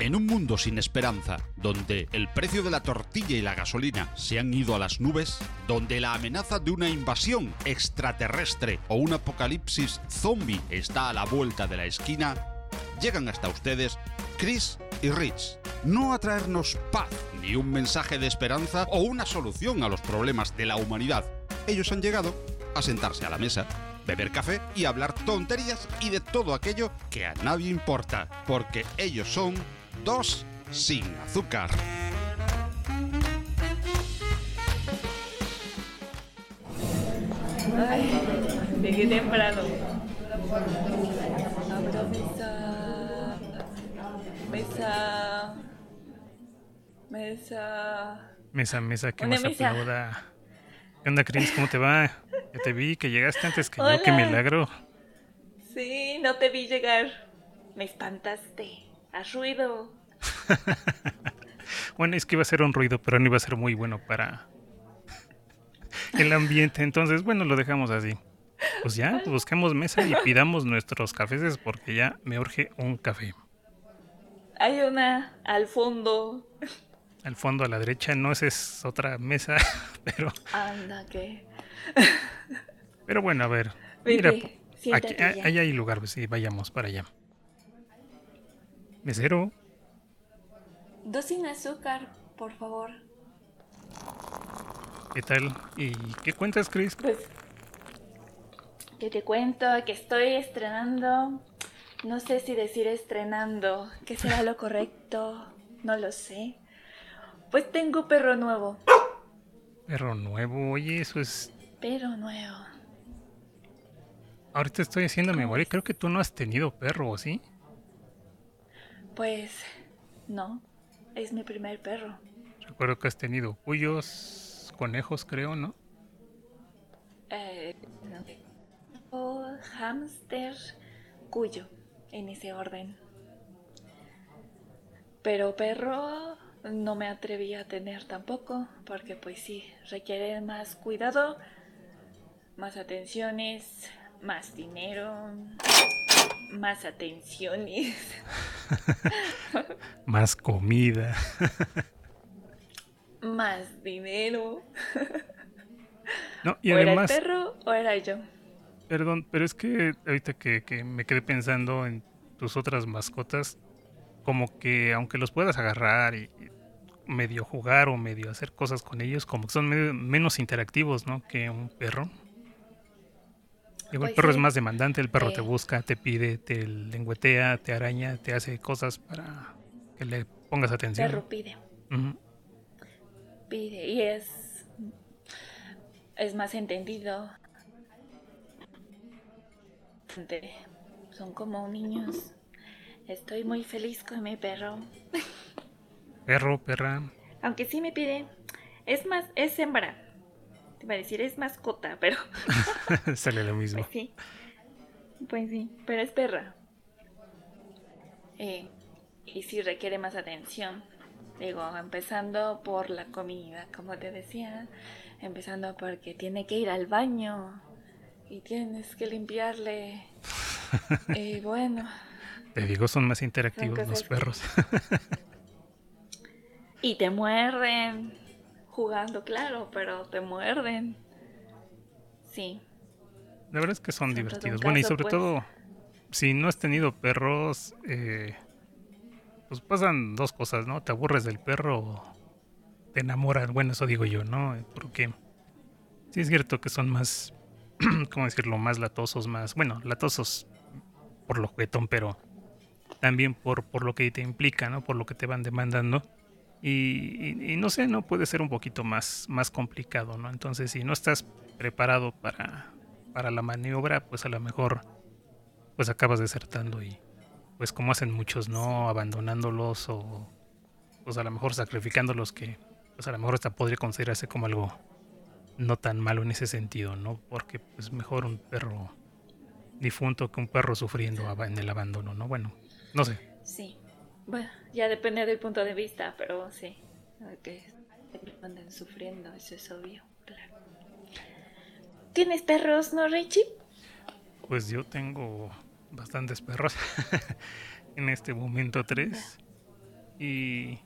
En un mundo sin esperanza, donde el precio de la tortilla y la gasolina se han ido a las nubes, donde la amenaza de una invasión extraterrestre o un apocalipsis zombie está a la vuelta de la esquina, llegan hasta ustedes Chris y Rich, no a traernos paz, ni un mensaje de esperanza o una solución a los problemas de la humanidad. Ellos han llegado a sentarse a la mesa, beber café y hablar tonterías y de todo aquello que a nadie importa, porque ellos son dos sin azúcar. Ay, llegué temprano. Abro mesa. Mesa. Mesa. Mesa, mesa, que Una más mesa. aplauda. ¿Qué onda, Chris? ¿Cómo te va? Ya te vi que llegaste antes que yo, qué Hola. milagro. Sí, no te vi llegar. Me espantaste. Haz ruido. Bueno, es que iba a ser un ruido, pero no iba a ser muy bueno para el ambiente. Entonces, bueno, lo dejamos así. Pues ya, busquemos mesa y pidamos nuestros cafés porque ya me urge un café. Hay una al fondo. Al fondo a la derecha, no, esa es otra mesa, pero, Anda, que. pero bueno, a ver. Mira, aquí, ahí hay lugar, pues sí, vayamos para allá. Mesero, Dos sin azúcar, por favor. ¿qué tal? ¿Y qué cuentas, Chris? Pues. Que te cuento que estoy estrenando. No sé si decir estrenando. ¿Qué será lo correcto? No lo sé. Pues tengo perro nuevo. Perro nuevo, oye, eso es Perro nuevo. Ahorita estoy haciendo memoria. Creo que tú no has tenido perro, ¿o sí? Pues. No. Es mi primer perro. Recuerdo que has tenido cuyos, conejos, creo, ¿no? Eh, no. O hámster, cuyo. En ese orden. Pero perro no me atreví a tener tampoco. Porque pues sí, requiere más cuidado. Más atenciones. Más dinero. Más atenciones. Más comida. Más dinero. No, y o era el además, perro o era yo. perdón, pero es que ahorita que, que me quedé pensando en tus otras mascotas, como que aunque los puedas agarrar y, y medio jugar o medio hacer cosas con ellos, como que son medio- menos interactivos, ¿no? Que un perro. Digo, el Pues perro es más demandante, el perro te busca, te pide, te lengüetea, te araña, te hace cosas para que le pongas atención. Perro pide. Pide y es es más entendido. Son como niños. Estoy muy feliz con mi perro. Perro, perra. aunque sí me pide. Es más es hembra te iba a decir es mascota pero Sale lo mismo. pues sí pues sí pero es perra Eh, y sí requiere más atención Digo, empezando por la comida, como te decía, empezando porque tiene que ir al baño y tienes que limpiarle. Y bueno, Te digo, son más interactivos los que- perros. y te muerden, jugando, claro, pero te muerden. Sí, La verdad es que son divertidos. Bueno, y sobre pues. todo, si no has tenido perros, eh, pues pasan dos cosas, ¿no? Te aburres del perro o te enamoras. Bueno, eso digo yo, ¿no? Porque sí es cierto que son más, ¿cómo decirlo? Más latosos, más, bueno, latosos por lo juguetón, pero también por, por lo que te implica, ¿no? Por lo que te van demandando. Y, y- y no sé, ¿no? Puede ser un poquito más, más complicado, ¿no? Entonces, si no estás preparado para, para la maniobra, pues a lo mejor pues acabas desertando y pues como hacen muchos, ¿no? Abandonándolos o pues a lo mejor sacrificándolos que pues a lo mejor hasta podría considerarse como algo no tan malo en ese sentido, ¿no? Porque pues mejor un perro difunto que un perro sufriendo en el abandono, ¿no? Bueno, no sé. sí. Bueno, ya depende del punto de vista, pero sí. Que anden sufriendo, eso es obvio, claro. ¿Tienes perros, no, Richie? Pues yo tengo bastantes perros. en este momento tres. Y,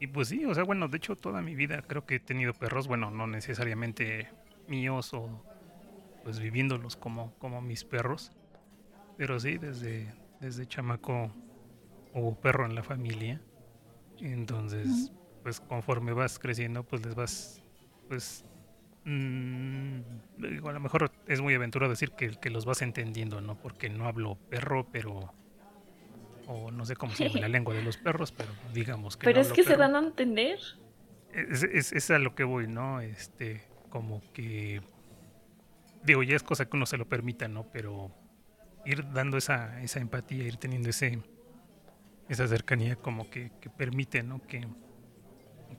y pues sí, o sea, bueno, de hecho toda mi vida creo que he tenido perros, bueno, no necesariamente míos o pues viviéndolos como, como mis perros, pero sí, desde, desde chamaco hubo perro en la familia, entonces pues conforme vas creciendo pues les vas pues Mm, a lo mejor es muy aventurado decir que, que, los vas entendiendo, ¿no? Porque no hablo perro, pero... O no sé cómo se llama la lengua de los perros, pero digamos que... Pero es que se dan a entender. Es, es, a lo que voy, ¿no? Este, como que... Digo, ya es cosa que uno se lo permita, ¿no? Pero ir dando esa, esa empatía, ir teniendo ese esa cercanía como que, que permite, ¿no? Que,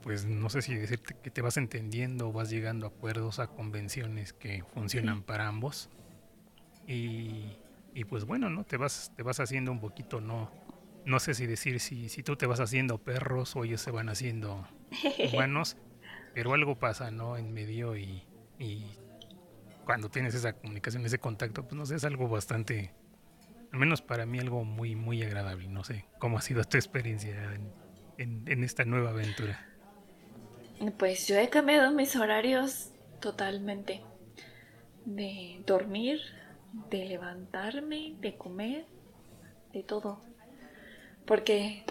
pues no sé si decirte que te vas entendiendo o vas llegando a acuerdos, a convenciones que funcionan para ambos. Y, y, pues bueno, ¿no? Te vas, te vas haciendo un poquito, no, no sé si decir si, si tú te vas haciendo perros o ellos se van haciendo humanos, pero algo pasa, ¿no? En medio y, y cuando tienes esa comunicación, ese contacto, pues no sé, es algo bastante, al menos para mí algo muy, muy agradable. No sé cómo ha sido tu experiencia en, en esta nueva aventura. Pues yo he cambiado mis horarios totalmente. De dormir, de levantarme, de comer, de todo. Porque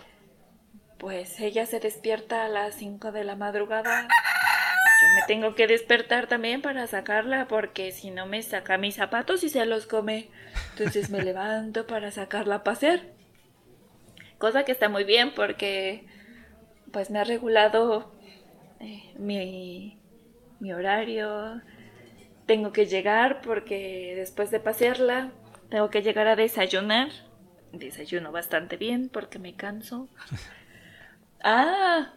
pues ella se despierta a las 5 de la madrugada. Yo me tengo que despertar también para sacarla porque si no me saca mis zapatos y se los come. Entonces me levanto para sacarla a pasear. Cosa que está muy bien porque pues me ha regulado eh, mi, mi horario. Tengo que llegar porque después de pasearla tengo que llegar a desayunar. Desayuno bastante bien porque me canso. Ah,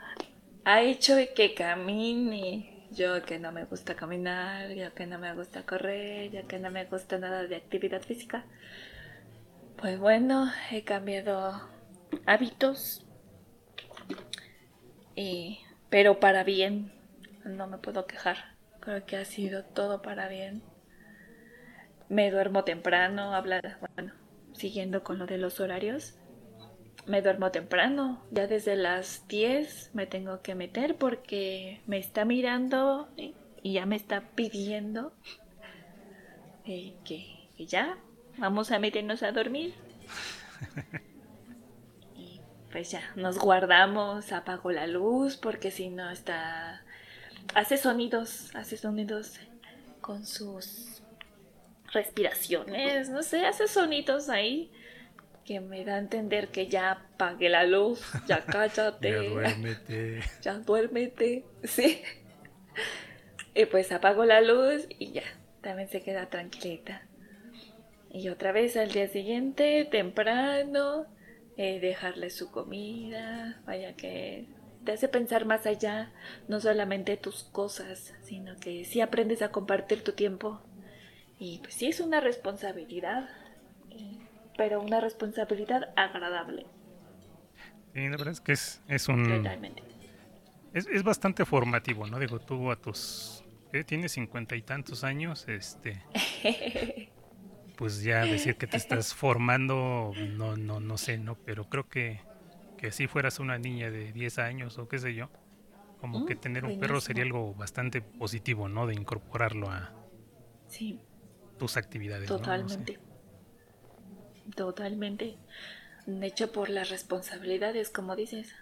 ha hecho que camine. Yo que no me gusta caminar, ya que no me gusta correr, ya que no me gusta nada de actividad física. Pues bueno, he cambiado hábitos. Y pero para bien. No me puedo quejar. Creo que ha sido todo para bien. Me duermo temprano, hablar, bueno, siguiendo con lo de los horarios. Me duermo temprano, ya desde las 10 me tengo que meter porque me está mirando y ya me está pidiendo que, que ya vamos a meternos a dormir. pues ya, nos guardamos, apago la luz porque si no está... Hace sonidos, hace sonidos con sus respiraciones, no sé, hace sonidos ahí que me da a entender que ya apague la luz, ya cállate. ya duérmete. Ya duérmete, sí. Y pues apago la luz y ya, también se queda tranquilita. Y otra vez al día siguiente, temprano, eh, dejarle su comida, vaya que te hace pensar más allá, no solamente tus cosas, sino que sí aprendes a compartir tu tiempo. Y pues sí es una responsabilidad, pero una responsabilidad agradable. Sí, la verdad es que es, es un... Totalmente. Es, es, bastante formativo, ¿no? Digo, tú a tus... ¿eh? Tienes cincuenta y tantos años, este... pues ya decir que te estás formando, no, no, no sé, ¿no? Pero creo que, que si fueras una niña de 10 años o qué sé yo, como que mm, tener un perro sería algo bastante positivo, ¿no? De incorporarlo a tus actividades. Totalmente. Totalmente. De hecho, por las responsabilidades, como dices.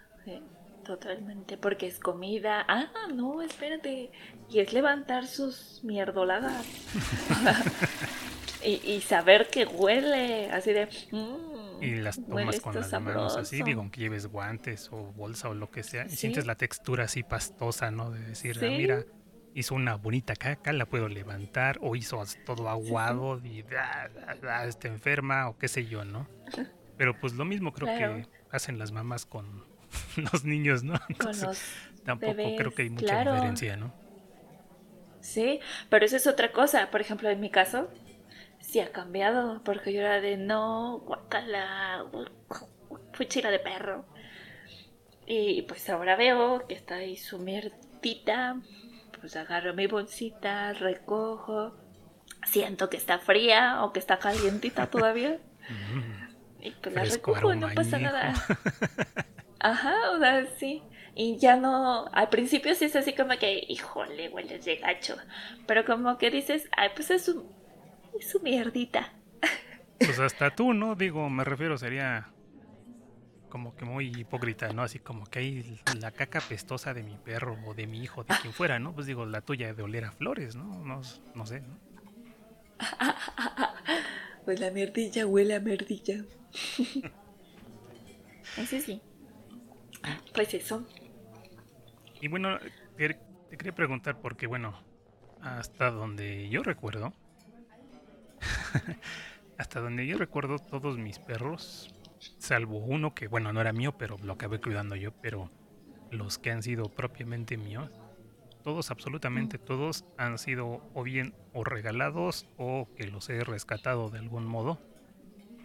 totalmente. Porque es comida. Ah, no, espérate. Y es levantar sus mierdoladas. Y, saber que huele, así de... Mm, y las tomas con las manos así, digo, aunque lleves guantes o bolsa o lo que sea, y sientes la textura así pastosa, ¿no? De decir, ah, mira, hizo una bonita caca, la puedo levantar, o hizo todo aguado y ah, ah, está enferma, o qué sé yo, ¿no? Pero pues lo mismo creo que hacen las mamás con los niños, ¿no? tampoco creo que hay mucha diferencia, ¿no? Sí, pero eso es otra cosa. Por ejemplo, en mi caso, sí ha cambiado, porque yo era de no, guacala, fuchila de perro. Y pues ahora veo que está ahí su mierdita, pues agarro mi bolsita, recojo, siento que está fría o que está calientita todavía. y pues la recojo no pasa nada. Ajá, o sea, sí. Y ya no, al principio sí es así como que, híjole, huele de gacho. Pero como que dices, ay, pues es su, es su mierdita. Pues hasta tú, ¿no? Digo, me refiero, sería como que muy hipócrita, ¿no? Así como que hay la caca pestosa de mi perro o de mi hijo, de quien fuera, ¿no? Pues digo, la tuya de oler a flores, ¿no? No, no sé, ¿no? pues la mierdilla huele a mierdilla. Ese sí. Pues eso. Y bueno, te, quería preguntar porque, bueno, hasta donde yo recuerdo, hasta donde yo recuerdo, todos mis perros, salvo uno que, bueno, no era mío, pero lo acabé cuidando yo, pero los que han sido propiamente míos, todos, absolutamente todos, han sido o bien o regalados o que los he rescatado de algún modo,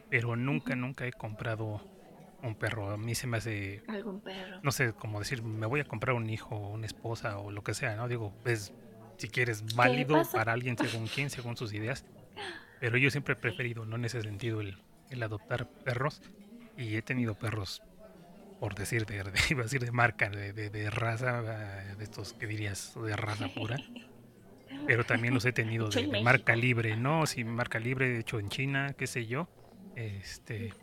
pero nunca, nunca he comprado un perro. A mí se me hace. Algún perro. No sé, como decir, me voy a comprar un hijo, una esposa o lo que sea, ¿no? Digo, es, si quieres, válido para alguien según quién, según sus ideas. Pero yo siempre he preferido, no en ese sentido, el, el adoptar perros. Y he tenido perros, por decir, de, iba a decir de marca, de, de, raza, de estos que dirías, de raza pura. Pero también los he tenido de, marca libre, ¿no? Sí, marca libre, hecho en China, qué sé yo. Este,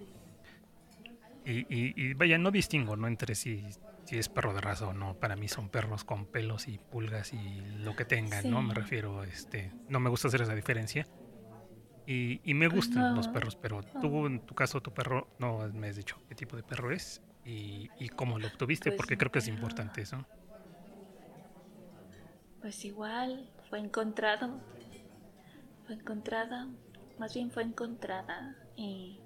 y, y, vaya, no distingo ¿no? entre si, si es perro de raza o no. Para mí son perros con pelos y pulgas y lo que tengan, ¿no? Me refiero, este, no me gusta hacer esa diferencia. Y, y me gustan los perros, pero tú, en tu caso, tu perro, no me has dicho qué tipo de perro es y, y cómo lo obtuviste, pues porque creo que es importante eso. Pues igual, fue encontrado. Fue encontrada, más bien fue encontrada y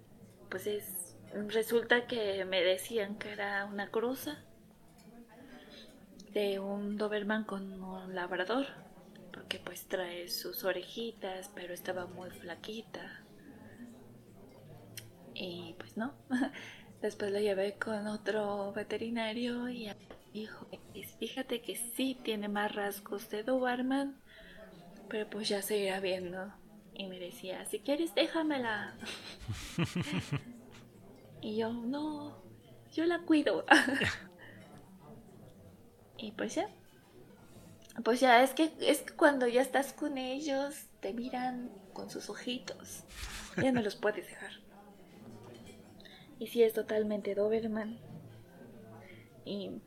pues es resulta que me decían que era una cruza de un Doberman con un labrador, porque pues trae sus orejitas, pero estaba muy flaquita. Y pues no. Después la llevé con otro veterinario y dijo, fíjate que sí tiene más rasgos de Doberman, pero pues ya se irá viendo. Y me decía, si quieres déjamela. Y yo, no, yo la cuido. y pues ya. Pues ya, es que, es que cuando ya estás con ellos, te miran con sus ojitos. Ya no los puedes dejar. Y sí, es totalmente Doberman. Y.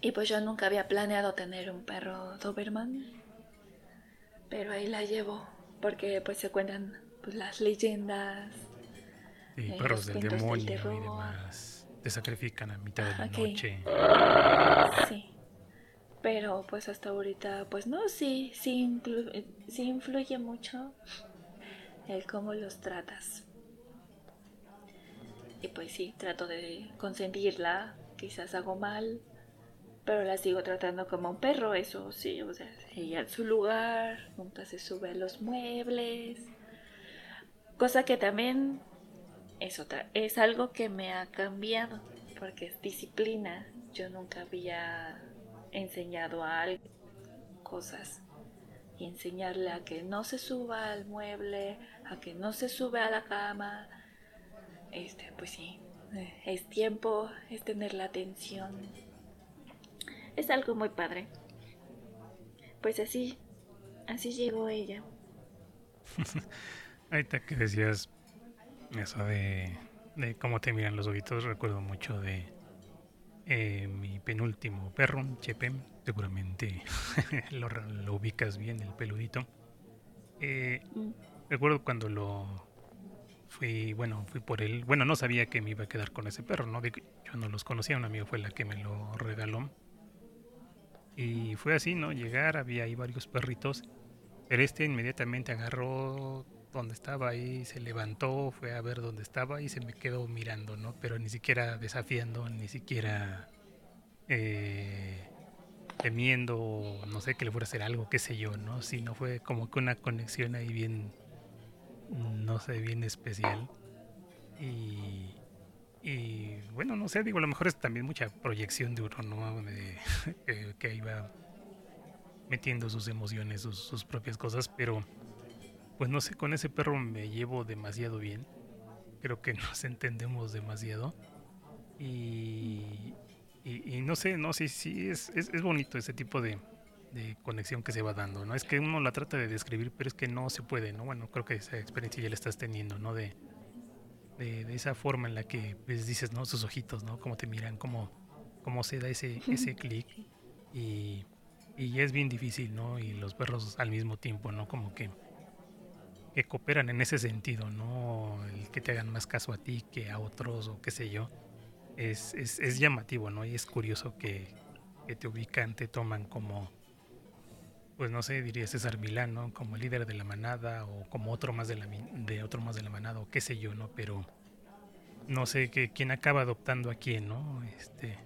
Y pues yo nunca había planeado tener un perro Doberman. Pero ahí la llevo. Porque pues se cuentan pues, las leyendas. Y eh, perros del demonio y demás. Te sacrifican a mitad de la noche. Sí. Pero pues hasta ahorita, pues no, sí, sí, sí influye mucho el cómo los tratas. Y pues sí, trato de consentirla, quizás hago mal, pero la sigo tratando como un perro, eso sí, o sea, ella en su lugar, nunca se sube a los muebles, Cosa que también es otra, es algo que me ha cambiado, porque es disciplina. Yo nunca había enseñado a alguien cosas y enseñarle a que no se suba al mueble, a que no se sube a la cama. Este, pues sí, es tiempo, es tener la atención. Es algo muy padre. Pues así, así llegó ella. Ahorita que decías eso de, cómo te miran los ojitos, recuerdo mucho de eh, mi penúltimo perro, Chepe, seguramente lo, ubicas bien, el peludito. Eh, mm. Recuerdo cuando lo fui, bueno, fui por él, bueno, no sabía que me iba a quedar con ese perro, ¿no? yo no los conocía, un amigo fue la que me lo regaló. Y fue así, ¿no? Llegar, había ahí varios perritos, pero este inmediatamente agarró donde estaba ahí, se levantó, fue a ver dónde estaba y se me quedó mirando, ¿no? Pero ni siquiera desafiando, ni siquiera eh, temiendo, no sé, que le fuera a hacer algo, qué sé yo, ¿no? Sino fue como que una conexión ahí bien, no sé, bien especial. Y, y bueno, no sé, digo, a lo mejor es también mucha proyección de uno, ¿no? que iba metiendo sus emociones, sus, sus propias cosas, pero pues no sé, con ese perro me llevo demasiado bien. creo que nos entendemos demasiado. Y, y, no sé, no sé, sí, es, es, es bonito ese tipo de, de conexión que se va dando, ¿no? Es que uno la trata de describir, pero es que no se puede, ¿no? Bueno, creo que esa experiencia ya la estás teniendo, ¿no? De, de, esa forma en la que pues, dices, ¿no? Sus ojitos, ¿no? Cómo te miran, cómo, cómo se da ese, ese clic. Y, y es bien difícil, ¿no? Y los perros al mismo tiempo, ¿no? Como que, que cooperan en ese sentido, ¿no? El que te hagan más caso a ti que a otros o qué sé yo. Es, es, es llamativo, ¿no? Y es curioso que, que te ubican, te toman como pues no sé, diría César Milán, ¿no? Como líder de la manada o como otro más de la de otro más de la manada o qué sé yo, ¿no? Pero no sé que quién acaba adoptando a quién, ¿no? Este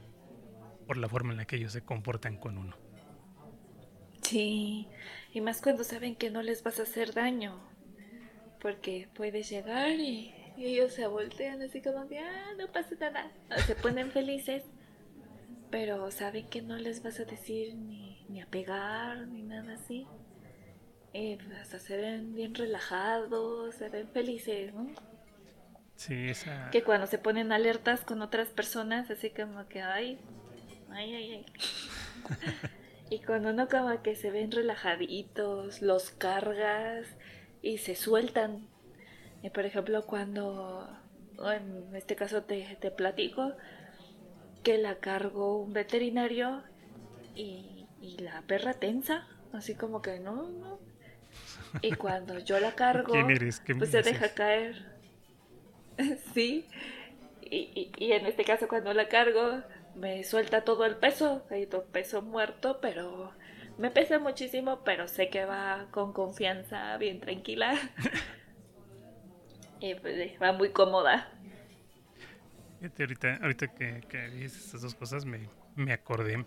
por la forma en la que ellos se comportan con uno. Sí, y más cuando saben que no les vas a hacer daño. Porque puedes llegar y, ellos se voltean así como que, ah, no pasa nada. se ponen felices, pero saben que no les vas a decir ni ni a pegar, ni nada así. Eh, hasta se ven bien relajados, se ven felices, ¿no? Sí, esa... Que cuando se ponen alertas con otras personas, así como que, ay, ay, ay, ay. y cuando uno como que se ven relajaditos, los cargas y se sueltan. Y por ejemplo, cuando, en este caso te, te platico, que la cargó un veterinario y y la perra tensa, así como que no, no. Y cuando yo la cargo, pues se deja caer. sí. Y, y, en este caso cuando la cargo, me suelta todo el peso, hay todo peso muerto, pero me pesa muchísimo, pero sé que va con confianza, bien tranquila. y pues va muy cómoda. Ahorita, ahorita que, que dices esas dos cosas me, me acordé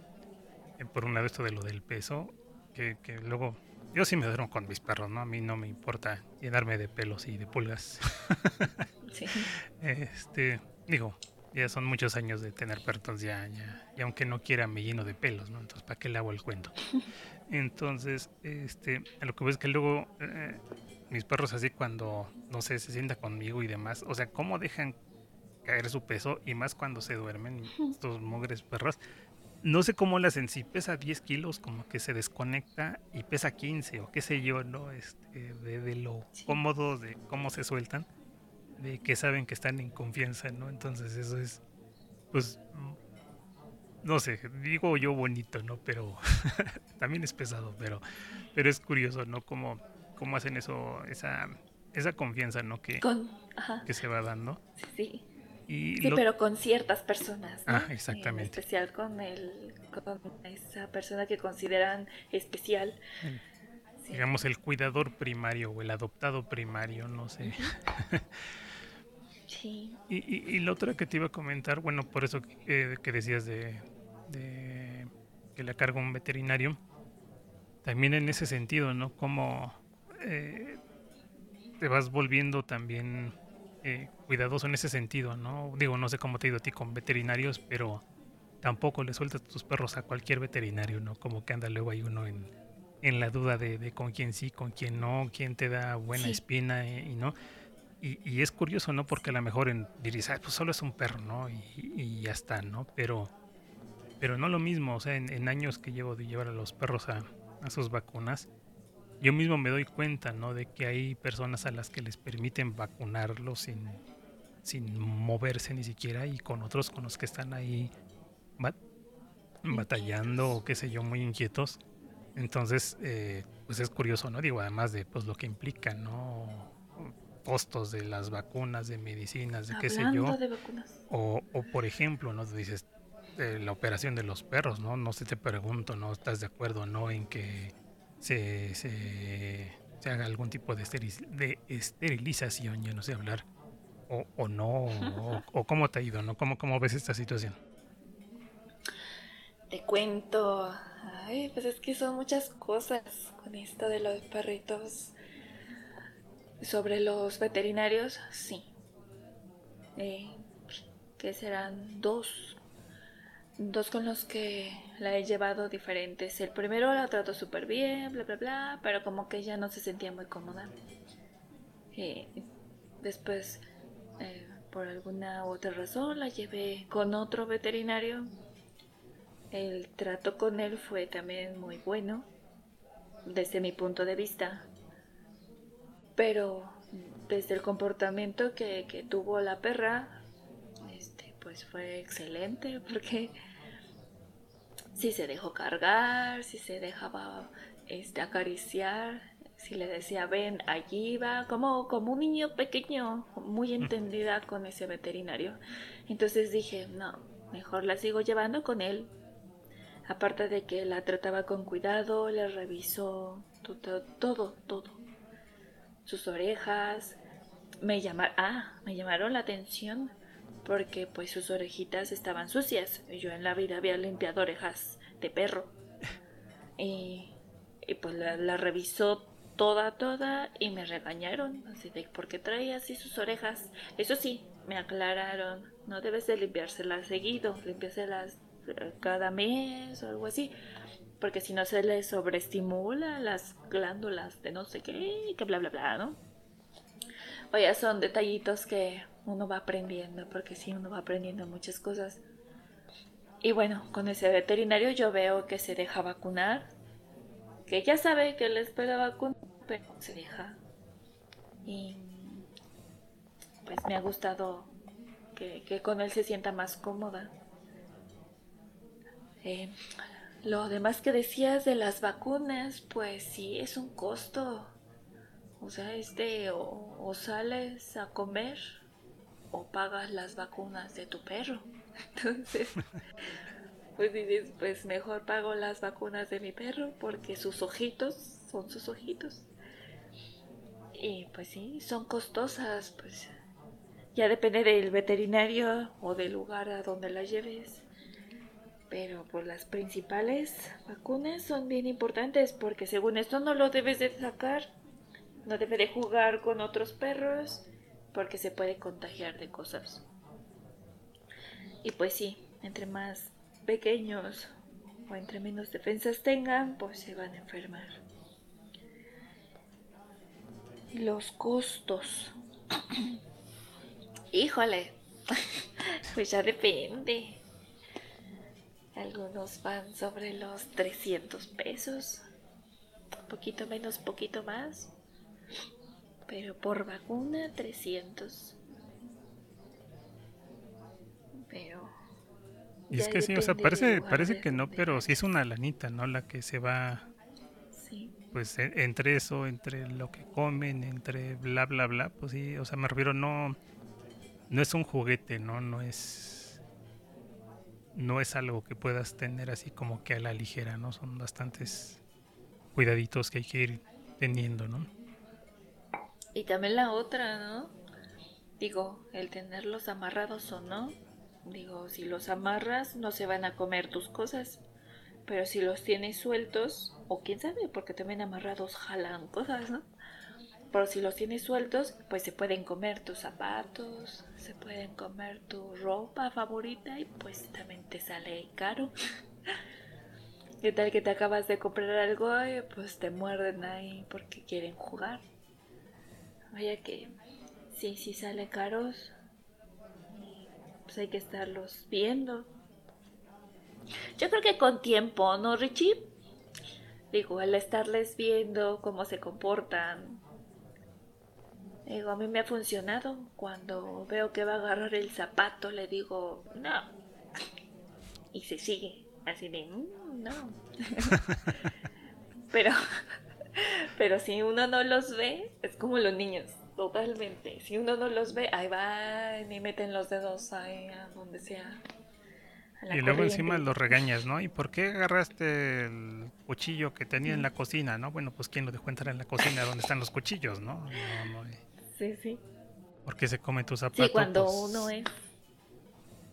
eh, por un lado esto de lo del peso, que, que, luego yo sí me duermo con mis perros, ¿no? A mí no me importa llenarme de pelos y de pulgas. sí. Este, digo, ya son muchos años de tener perros ya, ya, y aunque no quiera me lleno de pelos, ¿no? Entonces, ¿para qué le hago el cuento? Entonces, este, a lo que veo es que luego eh, mis perros así cuando, no sé, se sienta conmigo y demás, o sea, ¿cómo dejan caer su peso? Y más cuando se duermen estos mugres perros, no sé cómo la hacen, si pesa 10 kilos, como que se desconecta y pesa 15 o qué sé yo, ¿no? Este, de, lo cómodo, de cómo se sueltan, de que saben que están en confianza, ¿no? Entonces eso es, pues, no sé, digo yo bonito, ¿no? Pero también es pesado, pero, pero es curioso, ¿no? Cómo, cómo hacen eso, esa, esa confianza, ¿no? Que, que se va dando. Sí sí, pero con ciertas personas. Ah, exactamente. En especial con, el, con esa persona que consideran especial. Digamos el cuidador primario o el adoptado primario, no sé. sí. Y, y, y, lo otro que te iba a comentar, bueno, por eso que, que decías de, de, que le cargo un veterinario, también en ese sentido, ¿no? Como eh, te vas volviendo también eh, cuidadoso en ese sentido, ¿no? Digo, no sé cómo te ha ido a ti con veterinarios, pero tampoco le sueltas tus perros a cualquier veterinario, ¿no? Como que anda luego hay uno en, en la duda de, con quién sí, con quién no, quién te da buena espina y, no. Y, es curioso, ¿no? Porque a lo mejor en, dirías, pues solo es un perro, ¿no? Y, ya está, ¿no? Pero, pero no lo mismo, o sea, en, años que llevo de llevar a los perros a, a sus vacunas, yo mismo me doy cuenta, ¿no? De que hay personas a las que les permiten vacunarlos sin, sin moverse ni siquiera y con otros con los que están ahí batallando o qué sé yo, muy inquietos. Entonces, eh, pues es curioso, ¿no? Digo, además de pues lo que implica, ¿no? Costos de las vacunas, de medicinas, de qué sé yo. O, o por ejemplo, ¿no? Dices, eh, la operación de los perros, ¿no? No sé, te pregunto, ¿no? ¿Estás de acuerdo, no? En que se, se, haga algún tipo de, de esterilización, yo no sé hablar, o, o no, o, cómo te ha ido, ¿no? ¿Cómo, ¿Cómo ves esta situación? Te cuento, ay, pues es que son muchas cosas con esto de los perritos. Sobre los veterinarios, sí. Eh, que serán dos dos con los que la he llevado diferentes. El primero la trato súper bien, bla, bla, bla, pero como que ella no se sentía muy cómoda. Eh, después, eh, por alguna otra razón la llevé con otro veterinario. El trato con él fue también muy bueno, desde mi punto de vista. Pero desde el comportamiento que, que tuvo la perra, este, pues fue excelente, porque si se dejó cargar, si se dejaba este, acariciar, si le decía ven, allí va, como, como un niño pequeño, muy entendida con ese veterinario. Entonces dije, no, mejor la sigo llevando con él. Aparte de que la trataba con cuidado, le revisó todo, todo, todo. Sus orejas, me llamaron, ah, me llamaron la atención porque pues sus orejitas estaban sucias. Yo en la vida había limpiado orejas de perro. Y, pues la, revisó toda, toda y me regañaron. Así de, ¿por qué traía así sus orejas? Eso sí, me aclararon, no debes de limpiárselas seguido, limpiárselas cada mes o algo así. Porque si no se le sobreestimula las glándulas de no sé qué, que bla, bla, bla, ¿no? Oye, son detallitos que uno va aprendiendo, porque sí, uno va aprendiendo muchas cosas. Y bueno, con ese veterinario yo veo que se deja vacunar, que ya sabe que le espera vacunar, pero se deja. Y pues me ha gustado que, con él se sienta más cómoda. Eh, lo demás que decías de las vacunas, pues sí, es un costo. O sea, este, o sales a comer o pagas las vacunas de tu perro. Entonces, pues dices, pues mejor pago las vacunas de mi perro porque sus ojitos son sus ojitos. Y pues sí, son costosas, pues ya depende del veterinario o del lugar a donde las lleves. Pero pues las principales vacunas son bien importantes porque según esto no lo debes de sacar, no debe de jugar con otros perros porque se puede contagiar de cosas. Y pues sí, entre más pequeños o entre menos defensas tengan, pues se van a enfermar. Los costos. Híjole, pues ya depende. Algunos van sobre los 300 pesos, poquito menos, poquito más. Pero por vacuna 300. Pero... Y es que sí, o sea, parece, parece que no, pero sí es una lanita, ¿no? La que se va... Sí. Pues e, entre eso, entre lo que comen, entre bla, bla, bla, pues sí, o sea, me refiero, no, no es un juguete, ¿no? No es... No es algo que puedas tener así como que a la ligera, ¿no? Son bastantes cuidaditos que hay que ir teniendo, ¿no? Y también la otra, ¿no? Digo, el tenerlos amarrados o no. Digo, si los amarras no se van a comer tus cosas. Pero si los tienes sueltos, o quién sabe, porque también amarrados jalan cosas, ¿no? Pero si los tienes sueltos, pues se pueden comer tus zapatos, se pueden comer tu ropa favorita y pues también te sale caro. ¿Qué tal que te acabas de comprar algo y pues te muerden ahí porque quieren jugar? Vaya que sí, sí sale caros. Pues hay que estarlos viendo. Yo creo que con tiempo, ¿no, Richie? Digo, al estarles viendo cómo se comportan. Digo, a mí me ha funcionado. Cuando veo que va a agarrar el zapato, le digo, no. Y se sigue. Así de, mm, no. Pero pero si uno no los ve, es como los niños, totalmente. Si uno no los ve, ahí van y meten los dedos ahí a donde sea. y luego encima los regañas, ¿no? ¿Y por qué agarraste el cuchillo que tenía en la cocina, no? Bueno, pues ¿quién lo dejó entrar en la cocina donde están los cuchillos, no? Sí, sí. ¿Por qué se come tu zapato? Sí, cuando pues uno es...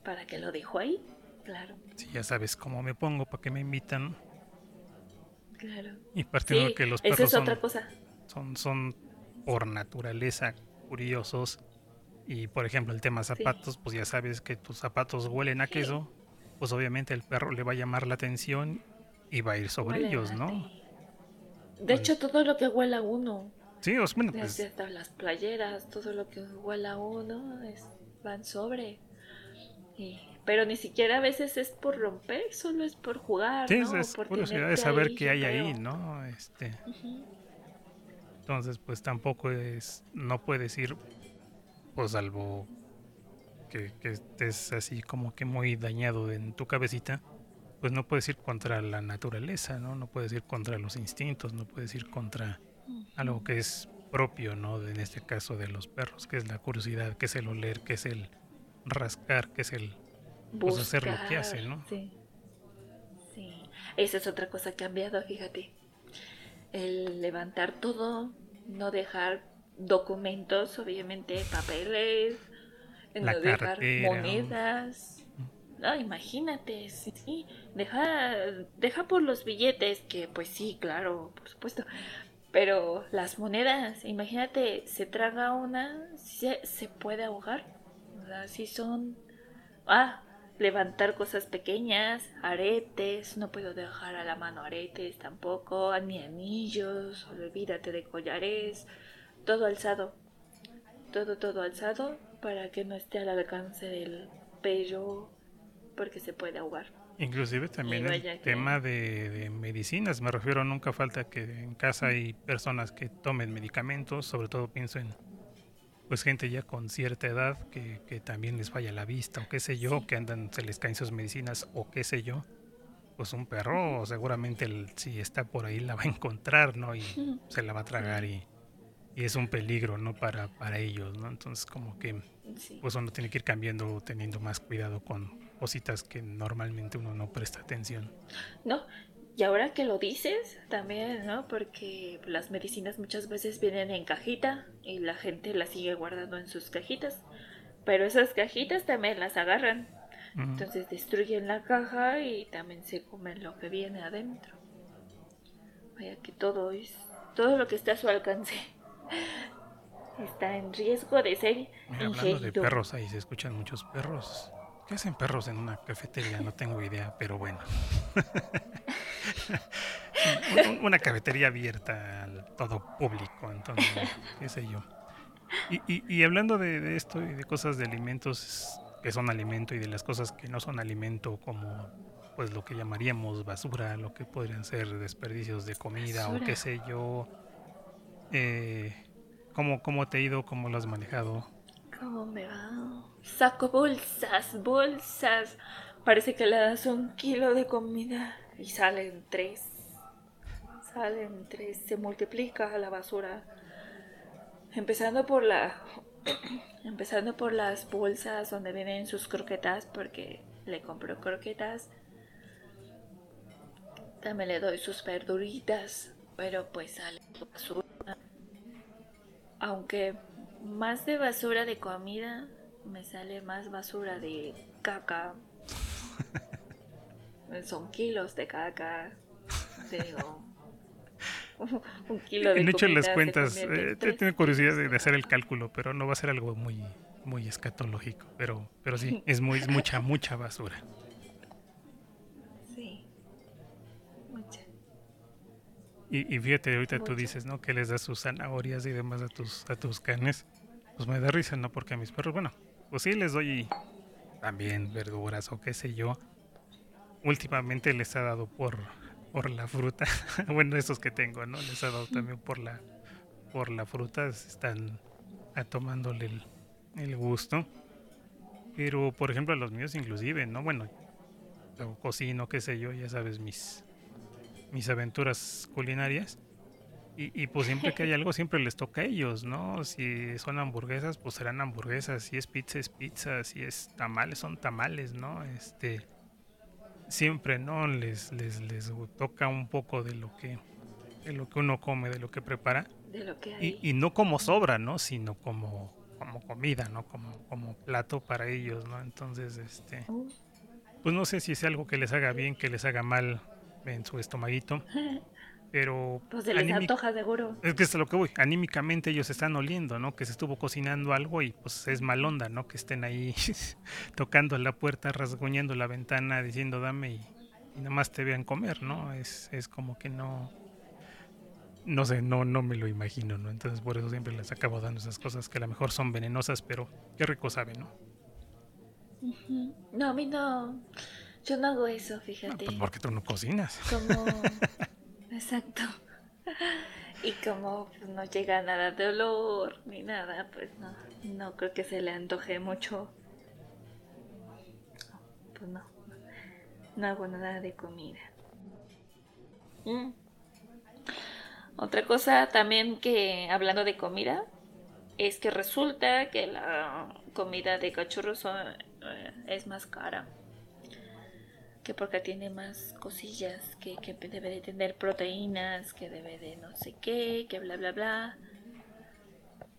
¿Para qué lo dejó ahí? Claro. Sí, ya sabes cómo me pongo, para que me invitan. Y partiendo de que los perros son, son, son, por naturaleza curiosos. Y por ejemplo, el tema zapatos, pues ya sabes que tus zapatos huelen a queso, pues obviamente el perro le va a llamar la atención y va a ir sobre ellos, ¿no? De pues hecho, todo lo que huela uno. Sí, os, bueno, pues Desde las playeras, todo lo que huela a uno es van sobre. pero ni siquiera a veces es por romper, solo es por jugar. Sí, ¿no? es por curiosidad de saber qué hay ahí, ¿no? Este. Entonces, pues tampoco es, no puedes ir, pues salvo que, que, estés así como que muy dañado en tu cabecita, pues no puedes ir contra la naturaleza, ¿no? No puedes ir contra los instintos, no puedes ir contra algo que es propio, ¿no? En este caso de los perros, que es la curiosidad, que es el oler, que es el rascar, que es el pues, hacer lo que hace, ¿no? Sí. Sí. Esa es otra cosa que ha cambiado, fíjate. El levantar todo, no dejar documentos, obviamente, papeles, no dejar monedas. No, imagínate, sí, Deja, deja por los billetes, que pues sí, claro, por supuesto. Pero las monedas, imagínate, se traga una, se, se puede ahogar. O si son... Ah, levantar cosas pequeñas, aretes, no puedo dejar a la mano aretes tampoco, ni anillos, olvídate de collares, todo alzado, todo, todo alzado para que no esté al alcance del pelo porque se puede ahogar. Inclusive también el tema de, medicinas, me refiero, nunca falta que en casa hay personas que tomen medicamentos, sobre todo pienso en pues gente ya con cierta edad que, que también les falla la vista o qué sé yo, que andan, se les caen sus medicinas o qué sé yo, pues un perro seguramente el, si está por ahí la va a encontrar, ¿no? Y se la va a tragar y, y es un peligro, ¿no? Para, para ellos, ¿no? Entonces como que pues uno tiene que ir cambiando, teniendo más cuidado con cositas que normalmente uno no presta atención. No, y ahora que lo dices, también, ¿no? Porque las medicinas muchas veces vienen en cajita y la gente las sigue guardando en sus cajitas. Pero esas cajitas también las agarran. Entonces destruyen la caja y también se comen lo que viene adentro. Vaya que todo es, todo lo que está a su alcance está en riesgo de ser Hablando de perros, ahí se escuchan muchos perros. ¿Qué hacen perros en una cafetería? No tengo idea, pero bueno. una cafetería abierta al todo público, entonces, qué sé yo. Y, y, hablando de, esto y de cosas de alimentos que son alimento y de las cosas que no son alimento, como pues lo que llamaríamos basura, lo que podrían ser desperdicios de comida o qué sé yo. Eh, ¿cómo, ¿Cómo te ha ido? ¿Cómo lo has manejado? ¿Cómo me va? Saco bolsas, bolsas. Parece que le das un kilo de comida y salen tres. Salen tres. Se multiplica la basura. Empezando por la. empezando por las bolsas donde vienen sus croquetas, porque le compro croquetas. También le doy sus verduritas, pero pues sale basura. Aunque más de basura de comida, me sale más basura de caca. Son kilos de caca. Digo. Un kilo de En hecho, las cuentas, eh, tengo curiosidad de, hacer el cálculo, pero no va a ser algo muy, muy escatológico. Pero, pero sí, es muy, mucha, mucha basura. Sí, mucha. Y, y fíjate, ahorita tú dices, ¿no? Que les das sus zanahorias y demás a tus, a tus canes. Pues me da risa, ¿no? Porque a mis perros, bueno, pues sí les doy también verduras o qué sé yo. Últimamente les ha dado por, por la fruta. bueno, esos que tengo, ¿no? Les ha dado también por la, por la fruta. Están tomándole el, el gusto. Pero, por ejemplo, a los míos inclusive, ¿no? Bueno, cocino, qué sé yo, ya sabes, mis, mis aventuras culinarias. Y, pues siempre que hay algo, siempre les toca a ellos, ¿no? Si son hamburguesas, pues serán hamburguesas. Si es pizza, es pizza. Si es tamales, son tamales, ¿no? Este, siempre, ¿no? Les, les, les toca un poco de lo que, de lo que uno come, de lo que prepara. De lo que hay. Y, y no como sobra, ¿no? Sino como, como comida, ¿no? Como, como plato para ellos, ¿no? Entonces, este, oh. pues no sé si es algo que les haga bien, que les haga mal en su estomaguito. pero... Pues se les antoja seguro. Es que es a lo que voy, anímicamente ellos están oliendo, ¿no? Que se estuvo cocinando algo y pues es mal onda, ¿no? Que estén ahí tocando la puerta, rasguñando la ventana, diciendo dame y, nada más te vean comer, ¿no? Es, es como que no... No sé, no, no me lo imagino, ¿no? Entonces por eso siempre les acabo dando esas cosas que a lo mejor son venenosas, pero qué rico saben, ¿no? No, a mí no. Yo no hago eso, fíjate. pues porque tú no cocinas. Como. Exacto. Y como pues, no llega nada de olor ni nada, pues no, no creo que se le antoje mucho. Pues no. No hago nada de comida. Mm. Otra cosa también que, hablando de comida, es que resulta que la comida de cachorros eh, es más cara. Que porque tiene más cosillas, que, que debe de tener proteínas, que debe de no sé qué, que bla bla bla.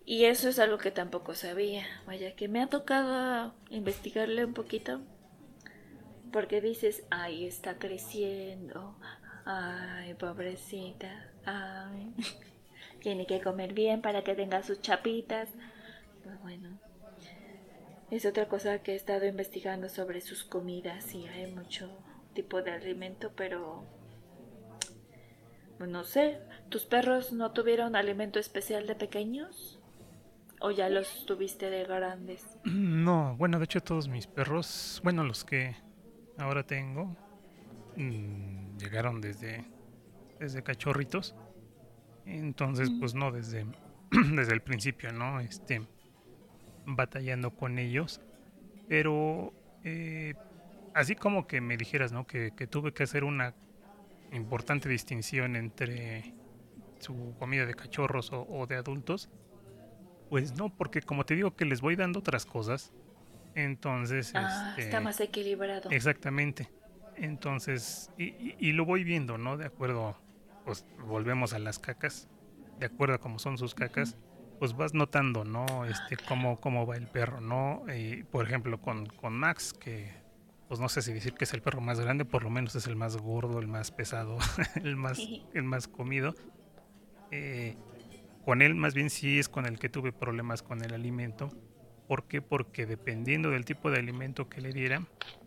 Y eso es algo que tampoco sabía. Vaya, que me ha tocado investigarle un poquito. Porque dices, ay, está creciendo. Ay, pobrecita. Ay. Tiene que comer bien para que tenga sus chapitas. Pues bueno. Es otra cosa que he estado investigando sobre sus comidas y hay mucho tipo de alimento, pero pues no sé, ¿tus perros no tuvieron alimento especial de pequeños? ¿O ya los tuviste de grandes? No, bueno, de hecho todos mis perros, bueno, los que ahora tengo, mmm, llegaron desde, desde cachorritos. Entonces, pues no, desde, desde el principio, ¿no? Este, batallando con ellos. Pero, eh, así como que me dijeras, ¿no? Que, que tuve que hacer una importante distinción entre su comida de cachorros o, o, de adultos. Pues no, porque como te digo que les voy dando otras cosas, entonces... Ah, este, está más equilibrado. Exactamente. Entonces, y, y, y, lo voy viendo, ¿no? De acuerdo, pues volvemos a las cacas, de acuerdo a cómo son sus cacas, pues vas notando, ¿no? Este, cómo, cómo va el perro, ¿no? Por ejemplo, con, con Max, que pues no sé si decir que es el perro más grande, por lo menos es el más gordo, el más pesado, el más, el más comido. Eh, con él más bien sí es con el que tuve problemas con el alimento. ¿Por qué? Porque dependiendo del tipo de alimento que le diera,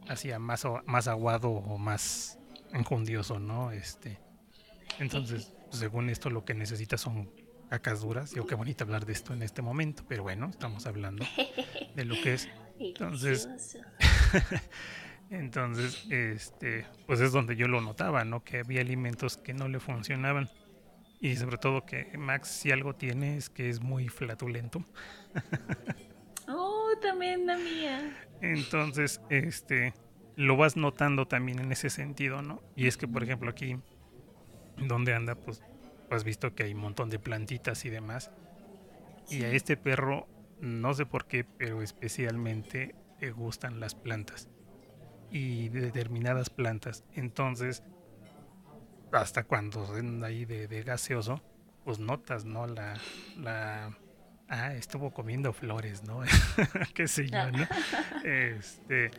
hacía más, más aguado o más enjundioso, ¿no? Este, entonces, según esto, lo que necesita son cacas duras. Digo, qué bonito hablar de esto en este momento, pero bueno, estamos hablando de lo que es. Entonces, entonces, este, pues es donde yo lo notaba, ¿no? Que había alimentos que no le funcionaban. Y sobre todo que Max, si algo tiene, es que es muy flatulento. oh, también la mía. Entonces, este, lo vas notando también en ese sentido, ¿no? Y es que, por ejemplo, aquí, donde anda, pues has visto que hay un montón de plantitas y demás. Y a este perro, no sé por qué, pero especialmente le gustan las plantas. Y determinadas plantas. Entonces, hasta cuando ven ahí de, de, gaseoso, pues notas, ¿no? La, la... Ah, estuvo comiendo flores, ¿no? Qué sé yo, ¿no? Este...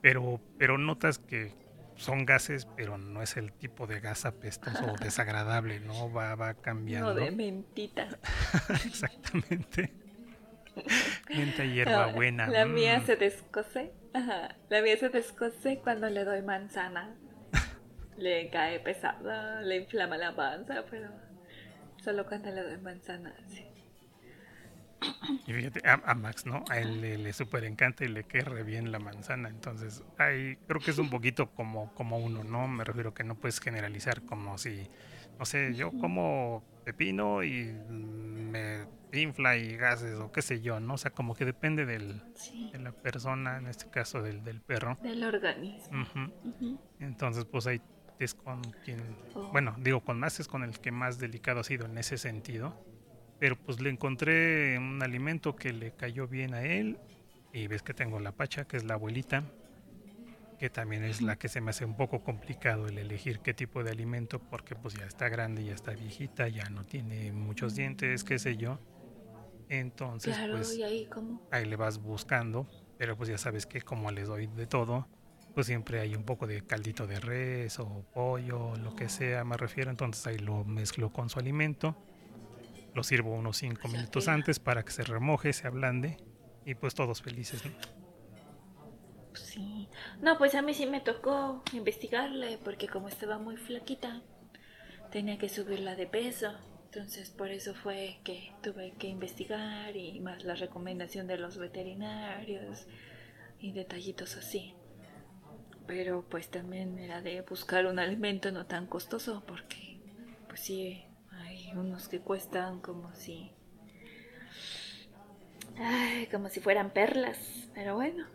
Pero, pero notas que, son gases, pero no es el tipo de gas apestoso o desagradable, ¿no? Va, va cambiando. No de mentita. Exactamente. Menta y hierba no, buena. La mm. mía se descose. Ajá. La mía se descose cuando le doy manzana. le cae pesada, le inflama la panza, pero solo cuando le doy manzana, sí. Y fíjate, a, a, Max, ¿no? A él le, le súper encanta y le querre bien la manzana. Entonces, ahí creo que es un poquito como, como uno, ¿no? Me refiero que no puedes generalizar como si, no sé, yo como pepino y me infla y gases o qué sé yo, ¿no? O sea, como que depende del, sí. de la persona, en este caso del, del perro. Del organismo. Uh -huh. Uh -huh. Entonces, pues ahí es con quien, oh. bueno, digo, con Max es con el que más delicado ha sido en ese sentido pero pues le encontré un alimento que le cayó bien a él y ves que tengo la pacha que es la abuelita que también es la que se me hace un poco complicado el elegir qué tipo de alimento porque pues ya está grande ya está viejita ya no tiene muchos dientes qué sé yo entonces claro, pues ¿y ahí, cómo? ahí le vas buscando pero pues ya sabes que como les doy de todo pues siempre hay un poco de caldito de res o pollo lo que sea me refiero entonces ahí lo mezclo con su alimento lo sirvo unos 5 minutos antes para que se remoje, se ablande y pues todos felices, ¿no? Sí. No, pues a mí sí me tocó investigarle porque como estaba muy flaquita, tenía que subirla de peso. Entonces por eso fue que tuve que investigar y más la recomendación de los veterinarios y detallitos así. Pero pues también era de buscar un alimento no tan costoso porque pues sí, hay unos que cuestan como si... Ay, como si fueran perlas, pero bueno.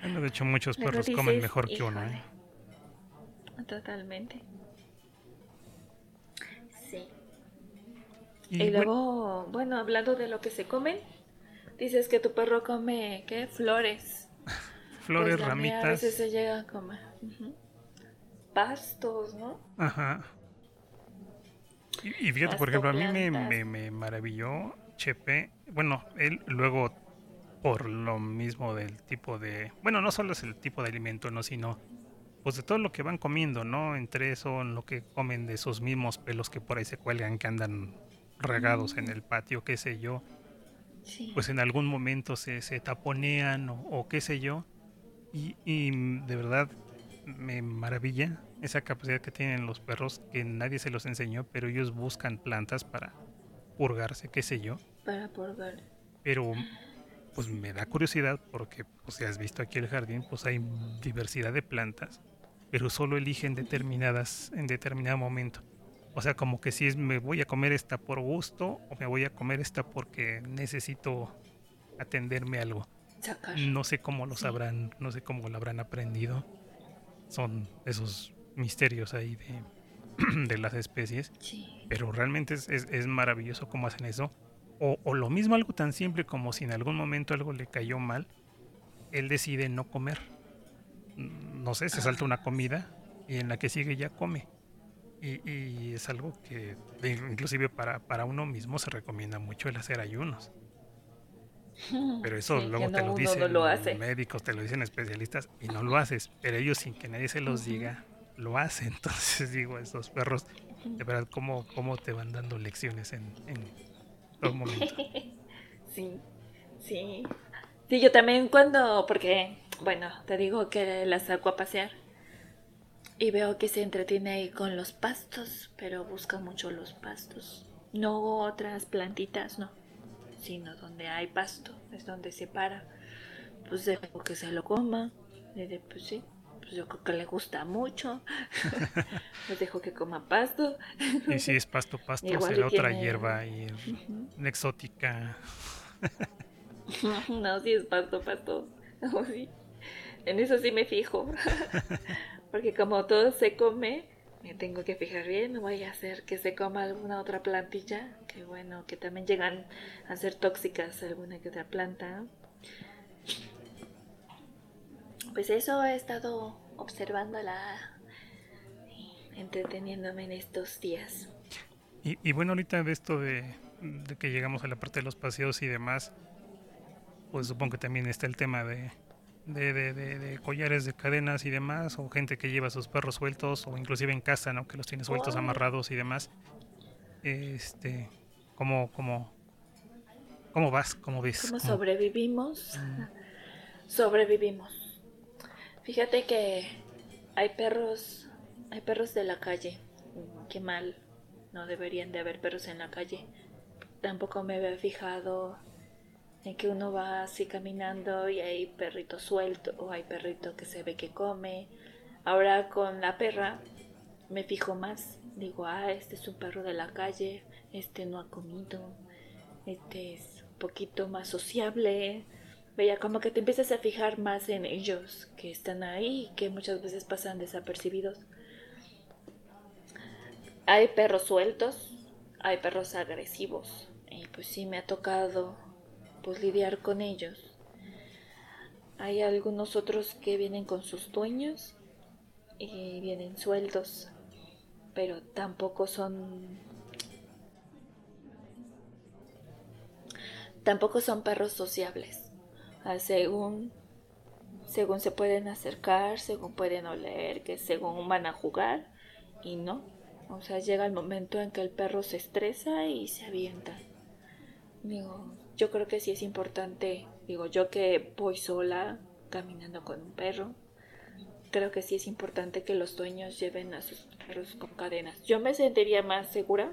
Bueno, de hecho muchos perros comen mejor que uno. ¿eh? Totalmente. Sí. Y, luego, bueno, hablando de lo que se comen, dices que tu perro come, ¿qué? Flores. Flores, pues ramitas. A veces se llega a comer. Pastos, ¿no? Ajá. Y, fíjate, por ejemplo, a mí me, me, me maravilló Chepe. Bueno, él luego, por lo mismo del tipo de. Bueno, no solo es el tipo de alimento, no, sino pues de todo lo que van comiendo, ¿no? Entre eso, lo que comen de esos mismos pelos que por ahí se cuelgan, que andan regados en mm. el patio, qué sé yo. Pues en algún momento se, se taponean o, qué sé yo. Y, de verdad me maravilla esa capacidad que tienen los perros, que nadie se los enseñó, pero ellos buscan plantas para purgarse, qué sé yo. Para purgar. Pero pues me da curiosidad porque pues si has visto aquí el jardín, pues hay diversidad de plantas pero solo eligen determinadas en determinado momento. O sea, como que si es me voy a comer esta por gusto o me voy a comer esta porque necesito atenderme algo. No sé cómo lo sabrán, no sé cómo lo habrán aprendido. Son esos misterios ahí de, de las especies. Pero realmente es, es, maravilloso cómo hacen eso. O, o, lo mismo algo tan simple como si en algún momento algo le cayó mal, él decide no comer no sé, se salta una comida y en la que sigue ya come. Y, es algo que inclusive para, para uno mismo se recomienda mucho el hacer ayunos. Pero eso luego te lo dicen médicos, te lo dicen especialistas y no lo haces. Pero ellos sin que nadie se los diga, lo hacen. Entonces digo, estos perros, de verdad, ¿cómo, cómo te van dando lecciones en, en todo? Sí, sí. Sí, yo también cuando, porque bueno, te digo que la saco a pasear. Y veo que se entretiene ahí con los pastos, pero busca mucho los pastos. No otras plantitas, no. Sino donde hay pasto, es donde se para. Pues dejo que se lo coma. Le pues sí, pues yo creo que le gusta mucho. pues dejo que coma pasto. y si es pasto, pasto, será otra hierba y exótica. no, si es pasto, pasto. sí. En eso sí me fijo. Porque como todo se come, me tengo que fijar bien. No voy a hacer que se coma alguna otra plantilla. Que bueno, que también llegan a ser tóxicas alguna que otra planta. Pues eso he estado observándola entreteniéndome en estos días. Y, bueno, ahorita de esto de, de, que llegamos a la parte de los paseos y demás, pues supongo que también está el tema de, de, de, de, collares de cadenas y demás, o gente que lleva sus perros sueltos, o inclusive en casa, ¿no? Que los tiene sueltos, amarrados y demás. Este, ¿cómo, cómo, cómo vas? ¿Cómo ves? ¿Cómo, sobrevivimos? Mm. Sobrevivimos. Fíjate que hay perros, hay perros de la calle. Qué mal, no deberían de haber perros en la calle. Tampoco me había fijado en que uno va así caminando y hay perrito suelto o hay perrito que se ve que come. Ahora con la perra me fijo más. Digo, ah, este es un perro de la calle, este no ha comido, este es un poquito más sociable. Veía como que te empiezas a fijar más en ellos que están ahí que muchas veces pasan desapercibidos. Hay perros sueltos, hay perros agresivos. Y pues sí me ha tocado pues lidiar con ellos. Hay algunos otros que vienen con sus dueños y vienen sueldos, pero tampoco son tampoco son perros sociables. Ah, según según se pueden acercar, según pueden oler, que según van a jugar y no. O sea, llega el momento en que el perro se estresa y se avienta. Digo, yo creo que sí es importante, digo, yo que voy sola caminando con un perro, creo que sí es importante que los dueños lleven a sus perros con cadenas. Yo me sentiría más segura,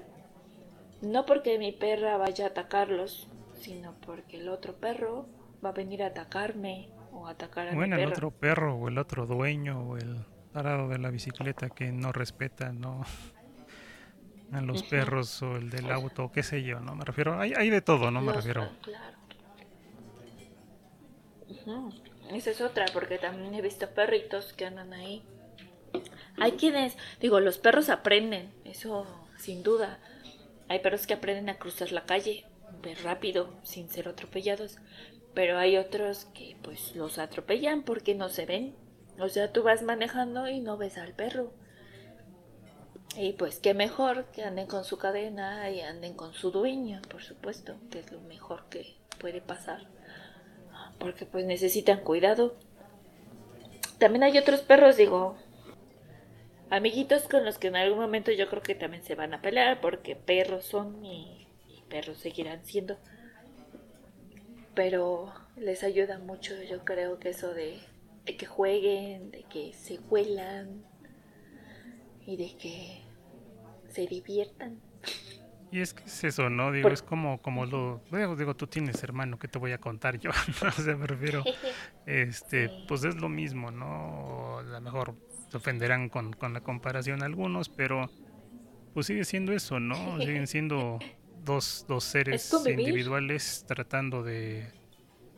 no porque mi perra vaya a atacarlos, sino porque el otro perro va a venir a atacarme o atacar a Bueno, mi el perro. otro perro o el otro dueño o el tarado de la bicicleta que no respeta, ¿no? A los perros o el del auto, qué sé yo, ¿no? Me refiero, hay, hay de todo, ¿no? Me Los- refiero. Claro. Ujú. Esa es otra, porque también he visto perritos que andan ahí. Hay quienes, digo, los perros aprenden, eso sin duda. Hay perros que aprenden a cruzar la calle de rápido, sin ser atropellados. Pero hay otros que pues los atropellan porque no se ven. O sea, tú vas manejando y no ves al perro. Y pues qué mejor que anden con su cadena y anden con su dueño, por supuesto, que es lo mejor que puede pasar. Porque pues necesitan cuidado. También hay otros perros, digo, amiguitos con los que en algún momento yo creo que también se van a pelear porque perros son y, y perros seguirán siendo. Pero les ayuda mucho, yo creo que eso de, de que jueguen, de que se huelan y de que se diviertan. Y es que es eso, ¿no? Digo, Por- es como, como lo. Digo, digo, tú tienes hermano, ¿qué te voy a contar yo? ¿no? Sea, me refiero. Este, Sí. pues es lo mismo, ¿no? A lo mejor se ofenderán con, con la comparación algunos, pero pues sigue siendo eso, ¿no? Siguen siendo dos, dos seres individuales tratando de,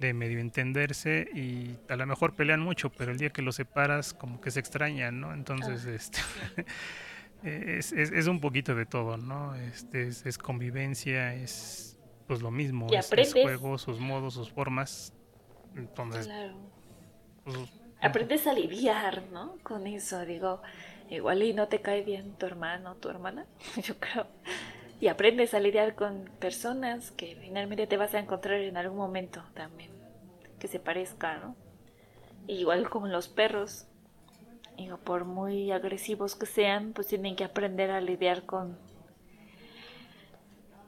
de medio entenderse y a lo mejor pelean mucho, pero el día que los separas como que se extrañan, ¿no? Entonces, Ah, este... Es, es, es un poquito de todo, ¿no? Este, es, es convivencia, es pues lo mismo, Y es, es juego, sus modos, sus formas. Entonces, Claro. pues, Aprendes a lidiar, ¿no? Con eso, digo, igual y no te cae bien tu hermano tu hermana, yo creo. Y aprendes a lidiar con personas que finalmente te vas a encontrar en algún momento también, que se parezca, ¿no? Igual como los perros, digo, por muy agresivos que sean, pues tienen que aprender a lidiar con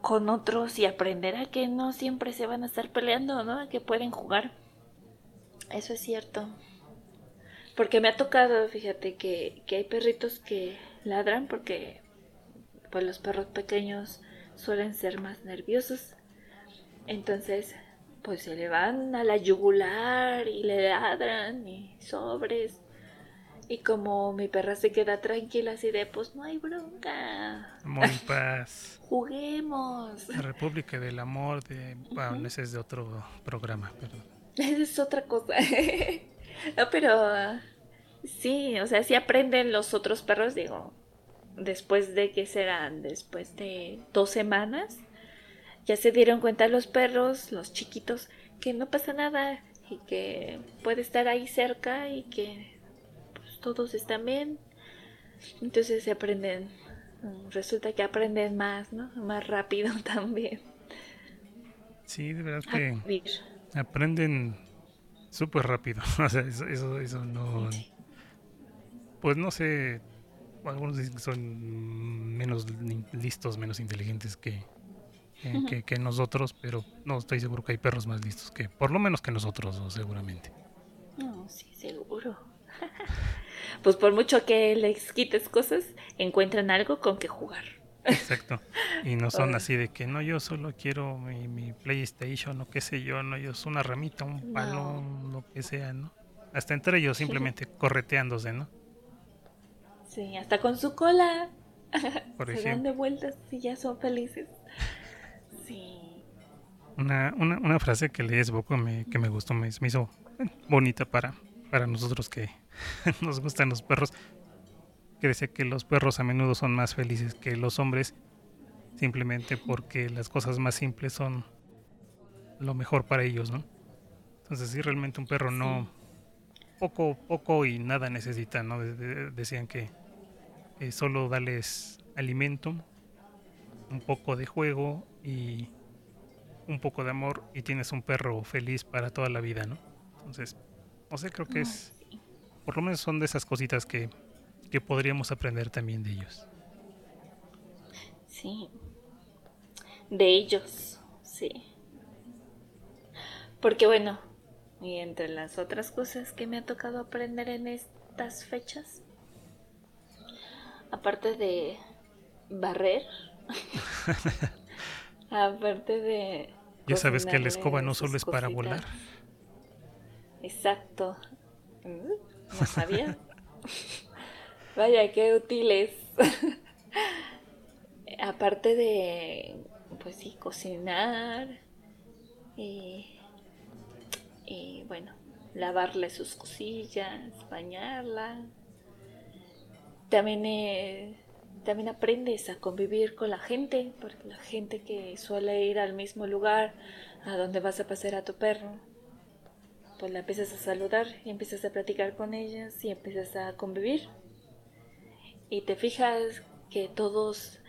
con otros y aprender a que no siempre se van a estar peleando, ¿no? A que pueden jugar. Eso es cierto. Porque me ha tocado, fíjate, que, que hay perritos que ladran porque pues los perros pequeños suelen ser más nerviosos. Entonces, pues se le van a la yugular y le ladran y sobres. Y como mi perra se queda tranquila así de, pues no hay bronca, amor y paz. juguemos. La República del Amor de... Bueno, ese es de otro programa, perdón. Esa es otra cosa. no, pero sí, o sea, sí aprenden los otros perros, digo, después de que serán, después de dos semanas, ya se dieron cuenta los perros, los chiquitos, que no pasa nada y que puede estar ahí cerca y que pues, todos están bien. Entonces se aprenden, resulta que aprenden más, ¿no? Más rápido también. Sí, de verdad que aprenden súper rápido. O sea, eso, eso, eso no... Pues no sé, algunos dicen que son menos li- listos, menos inteligentes que, que, que- que nosotros, pero no estoy seguro que hay perros más listos que, por lo menos que nosotros, o seguramente. No, sí, seguro. pues por mucho que les quites cosas, encuentran algo con que jugar. Exacto. Y no son así de que no, yo solo quiero mi, mi PlayStation o qué sé yo, no, yo es una ramita, un No. palo, lo que sea, ¿no? Hasta entre ellos simplemente correteándose, ¿no? Sí, hasta con su cola. Por Se dan ejemplo. de vueltas y ya son felices. Sí. Una, una, una frase que leí hace poco me, que me gustó, me, me hizo bonita para, para nosotros que nos gustan los perros, que decía que los perros a menudo son más felices que los hombres, simplemente porque las cosas más simples son lo mejor para ellos, ¿no? Entonces sí, realmente un perro no, poco, poco y nada necesita, ¿no? De- de- decían que eh, solo darles alimento, un poco de juego y un poco de amor y tienes un perro feliz para toda la vida, ¿no? Entonces, no sé, creo que es, por lo menos son de esas cositas que, que podríamos aprender también de ellos. Sí. De ellos, sí. Porque bueno, y entre las otras cosas que me ha tocado aprender en estas fechas, aparte de barrer, aparte de... Ya sabes que la escoba no solo es para volar. exacto. Mm, no sabía. Vaya, qué útiles. Aparte de, pues sí, cocinar y, y bueno, lavarle sus cosillas, bañarla. También, eh, también aprendes a convivir con la gente, porque la gente que suele ir al mismo lugar a donde vas a pasear a tu perro, pues la empiezas a saludar y empiezas a platicar con ellas y empiezas a convivir. Y te fijas que todos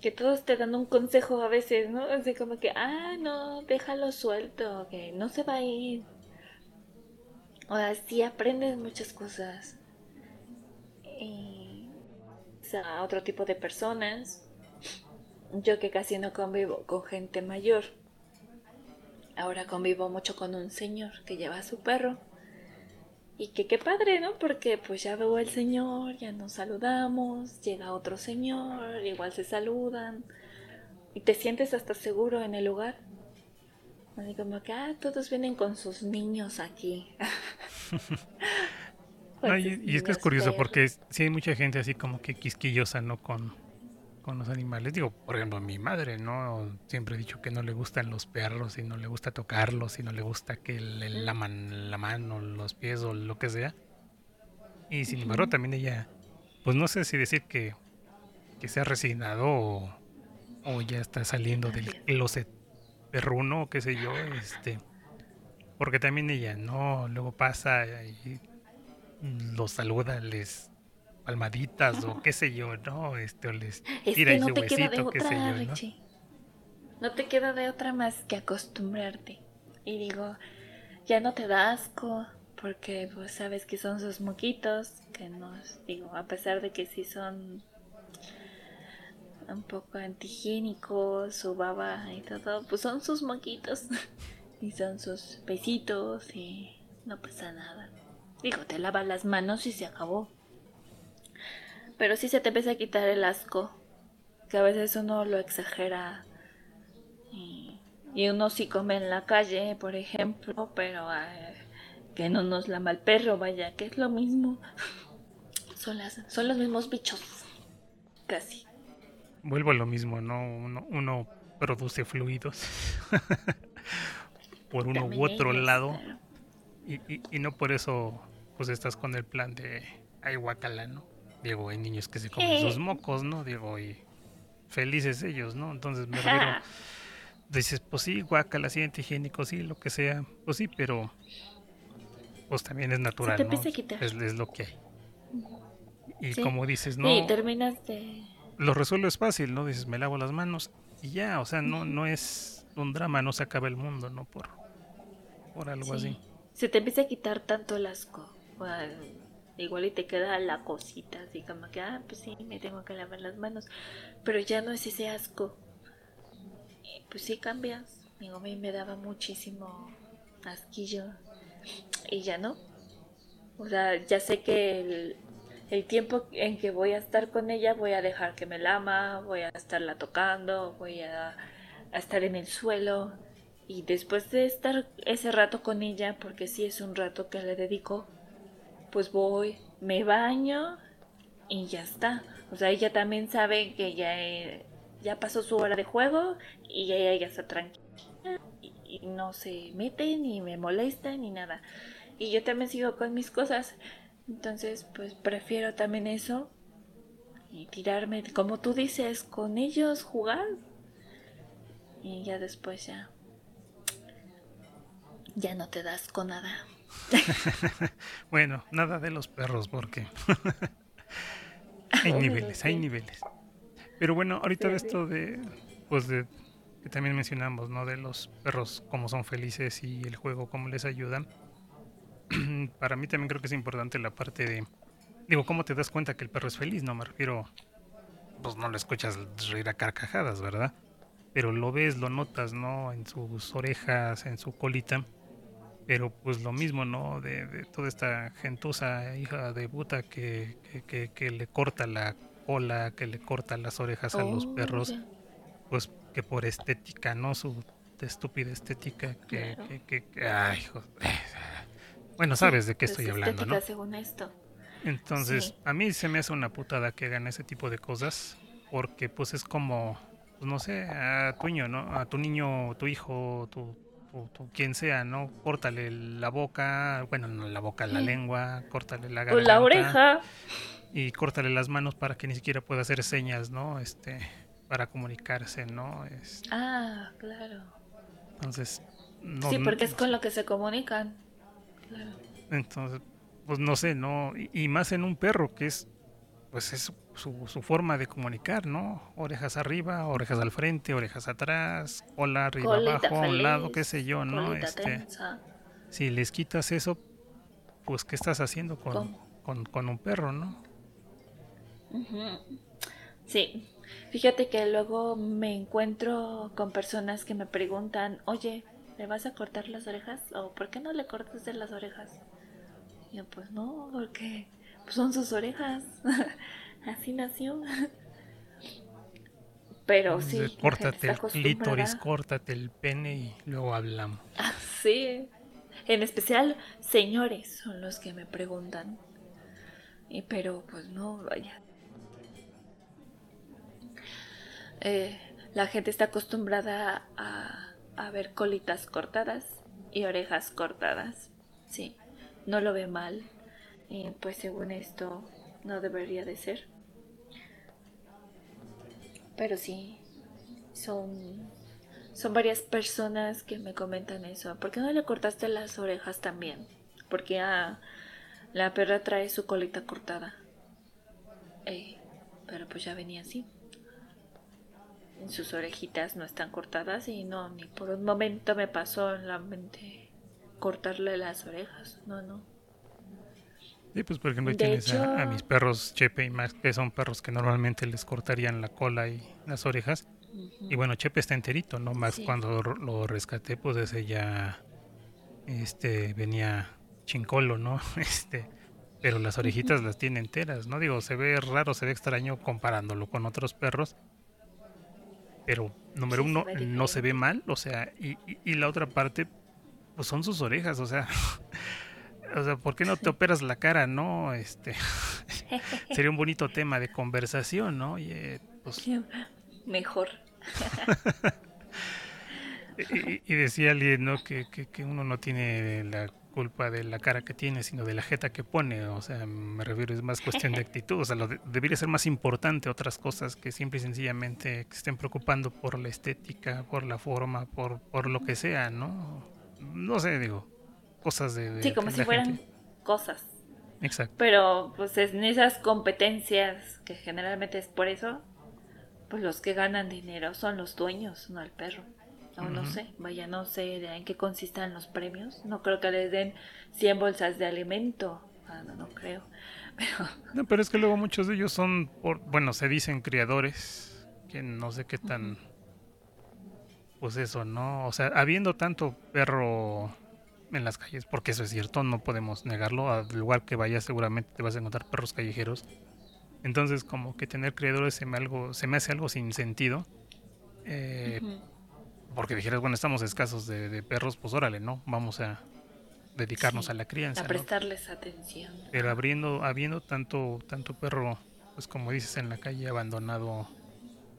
que todos te dan un consejo a veces, ¿no? Así como que, ah, no, déjalo suelto, que no se va a ir. O así aprendes muchas cosas. Y, sea, otro tipo de personas. Yo que casi no convivo con gente mayor. Ahora convivo mucho con un señor que lleva a su perro. Y que qué padre, ¿no? Porque pues ya veo al señor, ya nos saludamos, llega otro señor, igual se saludan. Y te sientes hasta seguro en el lugar. Así como que, ah, todos vienen con sus niños aquí. y, es que es curioso porque sí hay mucha gente así como que quisquillosa, ¿no? Con, con los animales. Digo, por ejemplo, mi madre, ¿no? Siempre he dicho que no le gustan los perros y no le gusta tocarlos y no le gusta que le laman la mano, los pies o lo que sea. Y sin embargo, también ella, pues no sé si decir que, que se ha resignado o, o ya está saliendo del closet perruno o qué sé yo, este porque también ella, ¿no? Luego pasa y los saluda, les palmaditas o qué sé yo, ¿no? Este, o les tira ese huesito, qué sé yo, ¿no? No te queda de otra más que acostumbrarte. Y digo, ya no te da asco, porque pues sabes que son sus moquitos, que nos, digo, a pesar de que sí son un poco antihigiénicos, su baba y todo, pues son sus moquitos y son sus besitos y no pasa nada. Digo, te lavas las manos y se acabó. Pero sí se te empieza a quitar el asco, que a veces uno lo exagera y, uno sí come en la calle, por ejemplo, pero que no nos lama el perro, vaya, que es lo mismo. Son, las, son los mismos bichos, casi vuelvo a lo mismo, ¿no? Uno, produce fluidos por uno u otro lado y, no por eso pues estás con el plan de ay guacala, ¿no? Digo, hay niños que se comen sus mocos, ¿no? Digo, y felices ellos, ¿no? Entonces me refiero, dices, pues sí, guacala, sí, antihigiénico, sí, lo que sea, pues sí, pero pues también es natural, ¿no? Es, es, lo que hay. Y como dices, ¿no? Sí, terminas de lo resuelves fácil, ¿no? Dices, me lavo las manos y ya, o sea, no, no es un drama, no se acaba el mundo, ¿no? Por, por algo así. Se te empieza a quitar tanto el asco. igual y te queda la cosita, así como que, ah, pues sí, me tengo que lavar las manos. Pero ya no es ese asco. pues sí cambias. Digo, a mí me daba muchísimo asquillo. Y ya no. O sea, ya sé que el, el tiempo en que voy a estar con ella voy a dejar que me lama, voy a estarla tocando, voy a, estar en el suelo y después de estar ese rato con ella, porque sí es un rato que le dedico, pues voy, me baño y ya está. O sea, ella también sabe que ya, ya pasó su hora de juego y ella ya está tranquila y, y no se mete ni me molesta ni nada. Y yo también sigo con mis cosas. Entonces, pues prefiero también eso y tirarme, como tú dices, con ellos, jugar. Y ya después ya. Ya no te das con nada. bueno, nada de los perros, porque hay niveles, hay niveles. Pero bueno, ahorita de esto de, pues de, que también mencionamos, ¿no? De los perros, cómo son felices y el juego, cómo les ayudan para mí también creo que es importante la parte de, digo, ¿cómo te das cuenta que el perro es feliz? No me refiero, pues no lo escuchas reír a carcajadas, ¿verdad? Pero lo ves, lo notas, ¿no? En sus orejas, en su colita. Pero pues lo mismo, ¿no? De, toda esta gentuza hija de puta que, que, le corta la cola, que le corta las orejas a los oh, perros. Pues que por estética, ¿no? Su estúpida estética que, que, ay, joder Bueno, sabes de qué Pues estoy hablando, ¿no? según esto. Entonces, Sí. a mí se me hace una putada que hagan ese tipo de cosas, porque pues es como, pues, no sé, a tu niño, ¿no? A tu niño, tu hijo, tu, quien sea, ¿no? Córtale la boca, bueno, no la boca, la Mm. lengua, córtale la O garganta. la oreja. Y córtale las manos para que ni siquiera pueda hacer señas, ¿no? Este, para comunicarse, ¿no? Es- Ah, claro. entonces, no, sí, porque es con lo que se comunican. Claro. Entonces, pues no sé, ¿no? Y, y más en un perro que es, pues es su, su forma de comunicar, ¿no? Orejas arriba, orejas al frente, orejas atrás, cola arriba, Colita abajo, a un lado, qué sé yo, ¿no? Este, tensa. si les quitas eso, pues ¿qué estás haciendo con, con, con un perro, ¿no? Sí, fíjate que luego me encuentro con personas que me preguntan, oye, ¿le vas a cortar las orejas? ¿O por qué no le cortas de las orejas? Y yo, pues no, porque pues son sus orejas. Así nació. Pero sí, Entonces, córtate el clítoris, córtate el pene y luego hablamos. Ah, Sí, en especial señores son los que me preguntan. Y pero pues no, vaya. Eh, la gente está acostumbrada a, a ver colitas cortadas y orejas cortadas. Sí, no lo ve mal. Y pues según esto no debería de ser. Pero sí, son son varias personas que me comentan eso. ¿Por qué no le cortaste las orejas también? Porque ah, la perra trae su colita cortada. Eh, pero pues ya venía así. Sus orejitas no están cortadas y no, ni por un momento me pasó en la mente cortarle las orejas. No, no. Sí, pues por ejemplo ahí tienes a, a hecho- mis perros Chepe y Max, que son perros que normalmente les cortarían la cola y las orejas. Ujú. Y bueno, Chepe está enterito, ¿no? Max Sí. cuando lo- lo rescaté, pues ese ya este venía chincolo, ¿no? Este, pero las orejitas las tiene enteras, ¿no? Digo, se ve raro, se ve extraño comparándolo con otros perros. Pero número Sí, se uno, ve no se ve mal, o sea, y, y- y la otra parte, pues son sus orejas, o sea, o sea, ¿por qué no te operas la cara, no? Este, sería un bonito tema de conversación, ¿no? Y, eh, pues, Mejor. Y, y decía alguien, ¿no? Que, que, que uno no tiene la culpa de la cara que tiene, sino de la jeta que pone. O sea, me refiero, es más cuestión de actitud. O sea, lo de- debería ser más importante otras cosas que simple y sencillamente que estén preocupando por la estética, por la forma, por, por lo que sea, ¿no? No sé, digo, cosas de... de- Sí, como si fueran gente. cosas. Exacto. Pero pues en esas competencias, que generalmente es por eso, pues los que ganan dinero son los dueños, no el perro. No sé, vaya, no sé de en qué consistan los premios. No creo que les den 100 bolsas de alimento. Ah, no, no creo. Pero No, pero es que luego muchos de ellos son, por, bueno, se dicen criadores, que no sé qué tan, pues eso, ¿no? O sea, habiendo tanto perro en las calles, porque eso es cierto, no podemos negarlo, al lugar que vayas seguramente te vas a encontrar perros callejeros. Entonces, como que tener criadores se me, algo, se me hace algo sin sentido. Eh, ujú, porque dijeras, bueno, estamos escasos de, de perros, pues órale, ¿no? Vamos a dedicarnos Sí, a la crianza. a ¿no? prestarles atención. Pero abriendo, habiendo tanto, tanto perro, pues como dices, en la calle abandonado,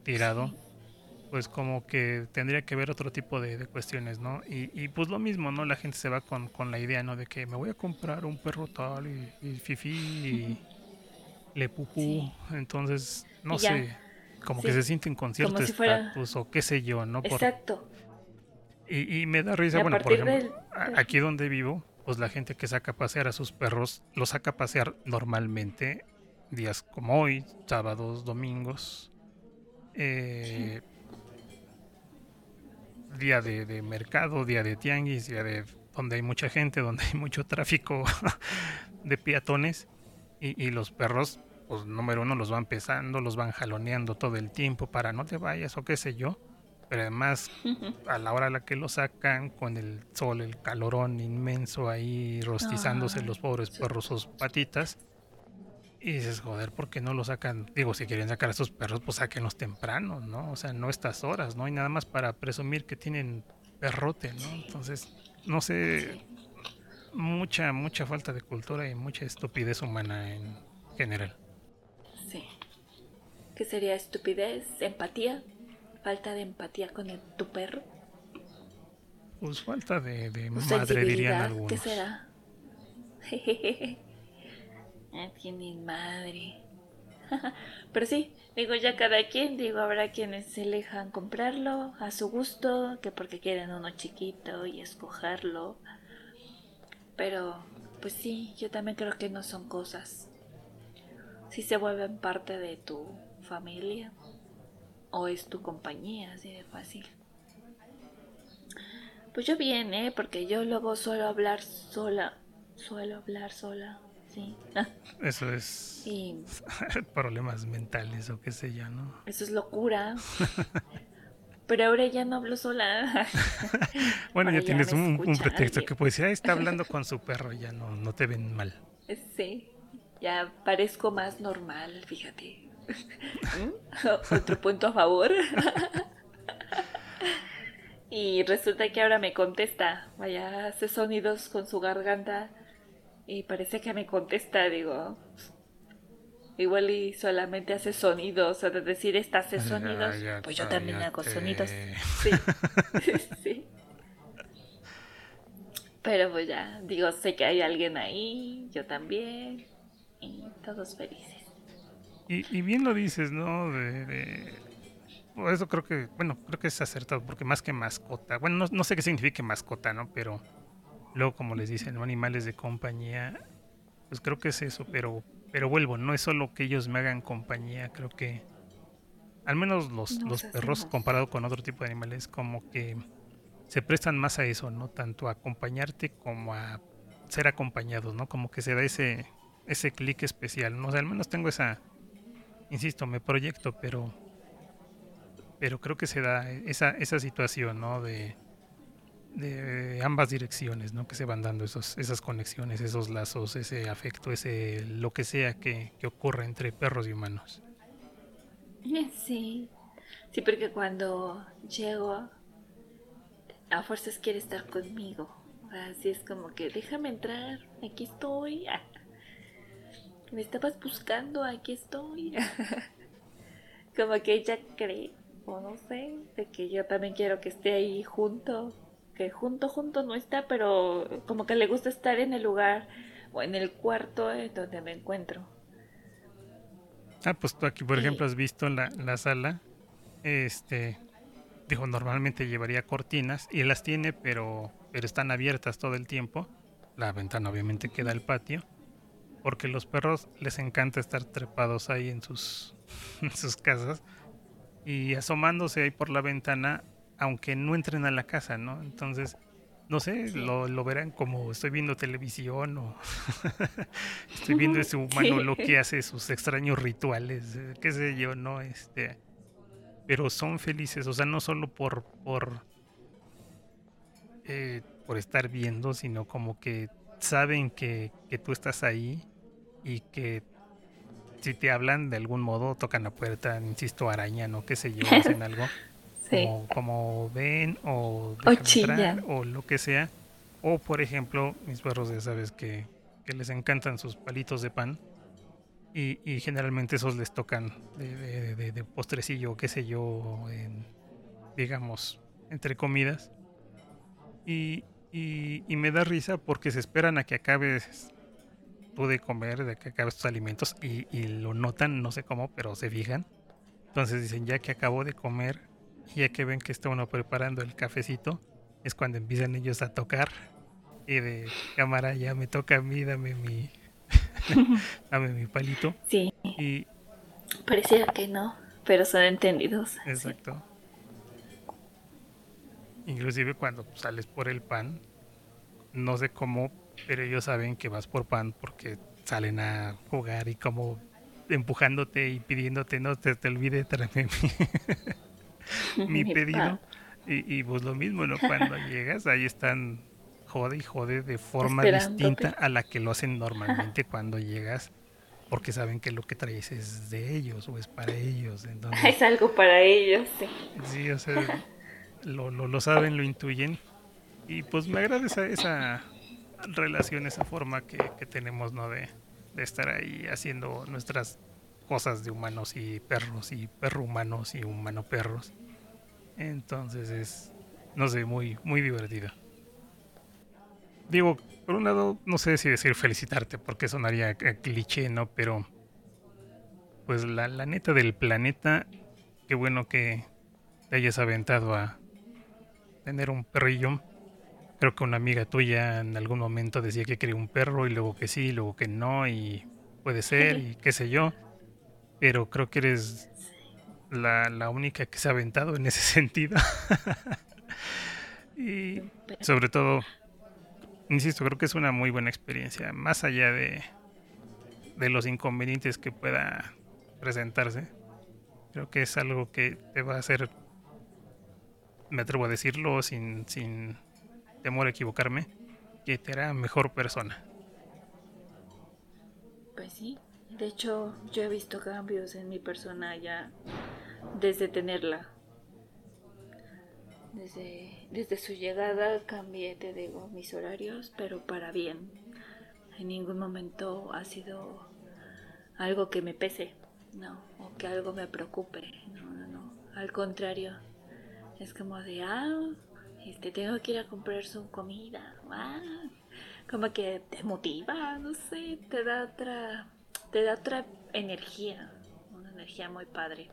tirado, pues como que tendría que ver otro tipo de, de cuestiones, ¿no? Y, y pues lo mismo, ¿no? La gente se va con, con la idea, ¿no? De que me voy a comprar un perro tal y, y fifi y le pupú. Sí. Entonces, no Y sé, como que Sí. se sienten con cierto si fuera- estatus o qué sé yo, ¿no? Por- Exacto. y, y me da risa, bueno, por ejemplo, del- aquí donde vivo, pues la gente que saca a pasear a sus perros, los saca a pasear normalmente días como hoy, sábados, domingos, eh, día de, de mercado, día de tianguis, día de donde hay mucha gente, donde hay mucho tráfico de peatones y, y los perros, pues número uno los van pesando, los van jaloneando todo el tiempo para no te vayas o qué sé yo. Pero además a la hora a la que lo sacan, con el sol, el calorón inmenso ahí rostizándose Ay, los pobres perros sus patitas. Y dices, joder, ¿por qué no lo sacan? Digo, si quieren sacar a esos perros, pues sáquenlos temprano, ¿no? O sea, no estas horas, ¿no? hay nada más para presumir que tienen perrote, ¿no? Entonces, no sé, mucha, mucha falta de cultura y mucha estupidez humana en general. Sí. ¿Qué sería estupidez? ¿Empatía? ¿Falta de empatía con el, tu perro? Pues falta de, de ¿O madre, dirían algunos. ¿Qué será? Tienen madre. Pero sí, digo, ya cada quien, digo, habrá quienes se dejan comprarlo a su gusto, que porque quieren uno chiquito y escogerlo. Pero, pues sí, yo también creo que no son cosas. Si se vuelven parte de tu familia o es tu compañía, así de fácil. Pues yo bien, ¿eh? Porque yo luego suelo hablar sola. Suelo hablar sola, sí. Eso es problemas mentales o qué sé yo, ¿no? eso es locura. Pero ahora ya no hablo sola. Bueno, Ahora ya tienes un, pretexto que puedes decir, "Ah, está hablando con su perro, ya no, no te ven mal. Sí, ya parezco más normal, fíjate. ¿Mm? Otro punto a favor. y resulta que ahora me contesta. Vaya, hace sonidos con su garganta y parece que me contesta, digo. Igual y solamente hace sonidos, o de decir, esta hace sonidos, Ya, pues yo también hago sonidos. Sí, sí. Pero pues ya, digo, sé que hay alguien ahí, yo también, y todos felices. Y, y bien lo dices, ¿no? De, de- eso creo que, bueno, creo que es acertado, porque más que mascota, bueno, no, no sé qué significa mascota, ¿no? Pero luego, como les dicen, ¿no? animales de compañía, pues creo que es eso, pero, pero vuelvo, no es solo que ellos me hagan compañía, creo que, al menos los, los perros, comparado con otro tipo de animales, como que se prestan más a eso, ¿no? Tanto a acompañarte como a ser acompañados, ¿no? Como que se da ese, ese clic especial, ¿no? O sea, al menos tengo esa, insisto, me proyecto, pero pero creo que se da esa, esa situación, ¿no? De, de ambas direcciones, ¿no? Que se van dando esos, esas conexiones, esos lazos, ese afecto, ese lo que sea que, que ocurra entre perros y humanos. Sí, sí, porque cuando llego, a fuerzas quiere estar conmigo. Así es como que déjame entrar, aquí estoy. Me estabas buscando, aquí estoy. como que ella cree, o no sé, de que yo también quiero que esté ahí junto. Que junto, junto no está, pero como que le gusta estar en el lugar o en el cuarto en donde me encuentro. Ah, pues tú aquí, por Sí. ejemplo, has visto la, la sala, este, dijo, normalmente llevaría cortinas y las tiene, pero, pero están abiertas todo el tiempo. La ventana obviamente queda al patio, porque los perros les encanta estar trepados ahí en sus, en sus casas y asomándose ahí por la ventana, aunque no entren a la casa, ¿no? Entonces, no sé, lo, lo verán como estoy viendo televisión o estoy viendo ese humano lo que hace sus extraños rituales, eh, qué sé yo, ¿no? Este, pero son felices, o sea, no solo por por eh, por estar viendo, sino como que saben que, que tú estás ahí y que si te hablan de algún modo, tocan la puerta, insisto, arañan o qué sé yo, hacen algo Sí. como, como ven o, O entrar, o lo que sea. O por ejemplo, mis perros ya sabes que, que les encantan sus palitos de pan y, y generalmente esos les tocan de, de- de- de postrecillo, qué sé yo, en, digamos, entre comidas. Y, y- y me da risa porque se esperan a que acabes tú de comer, de que acabes tus alimentos y, y lo notan, no sé cómo, pero se fijan. Entonces dicen, ya que acabo de comer, ya que ven que está uno preparando el cafecito, es cuando empiezan ellos a tocar. Y de cámara, ya me toca a mí, dame mi, dame mi palito. Sí, Y, pareciera que no, pero son entendidos. sí. exacto. Inclusive cuando sales por el pan, no sé cómo, pero ellos saben que vas por pan porque salen a jugar y como empujándote y pidiéndote, no te, te olvide tráeme mi, pedido. Y, y pues lo mismo, ¿no? Cuando llegas, ahí están jode y jode de forma distinta a la que lo hacen normalmente cuando llegas, porque saben que lo que traes es de ellos o es para ellos. Entonces, Es algo para ellos, sí. Sí, o sea, lo, lo, lo saben, lo intuyen. Y pues me agrada esa, esa, relación, esa forma que, que tenemos, ¿no? De, de estar ahí haciendo nuestras cosas de humanos y perros y perro humanos y humano perros. Entonces es, no sé, muy, muy divertido. Digo, por un lado, no sé si decir felicitarte, porque sonaría cliché, ¿no? Pero, pues la, la neta del planeta, qué bueno que te hayas aventado a tener un perrillo. Creo que una amiga tuya en algún momento decía que quería un perro y luego que sí, luego que no, y puede ser, y qué sé yo. Pero creo que eres la, la única que se ha aventado en ese sentido. y sobre todo, insisto, creo que es una muy buena experiencia, más allá de, de los inconvenientes que pueda presentarse. Creo que es algo que te va a hacer, me atrevo a decirlo sin, sin temor a equivocarme, que te hará mejor persona. Pues sí, de hecho yo he visto cambios en mi persona ya desde tenerla. Desde, desde su llegada cambié, te digo, mis horarios, pero para bien. En ningún momento ha sido algo que me pese, no, o que algo me preocupe, no, no, no. Al contrario, es como de, ah, este, tengo que ir a comprar su comida, ah, como que te motiva, no sé, te da otra, te da otra energía, una energía muy padre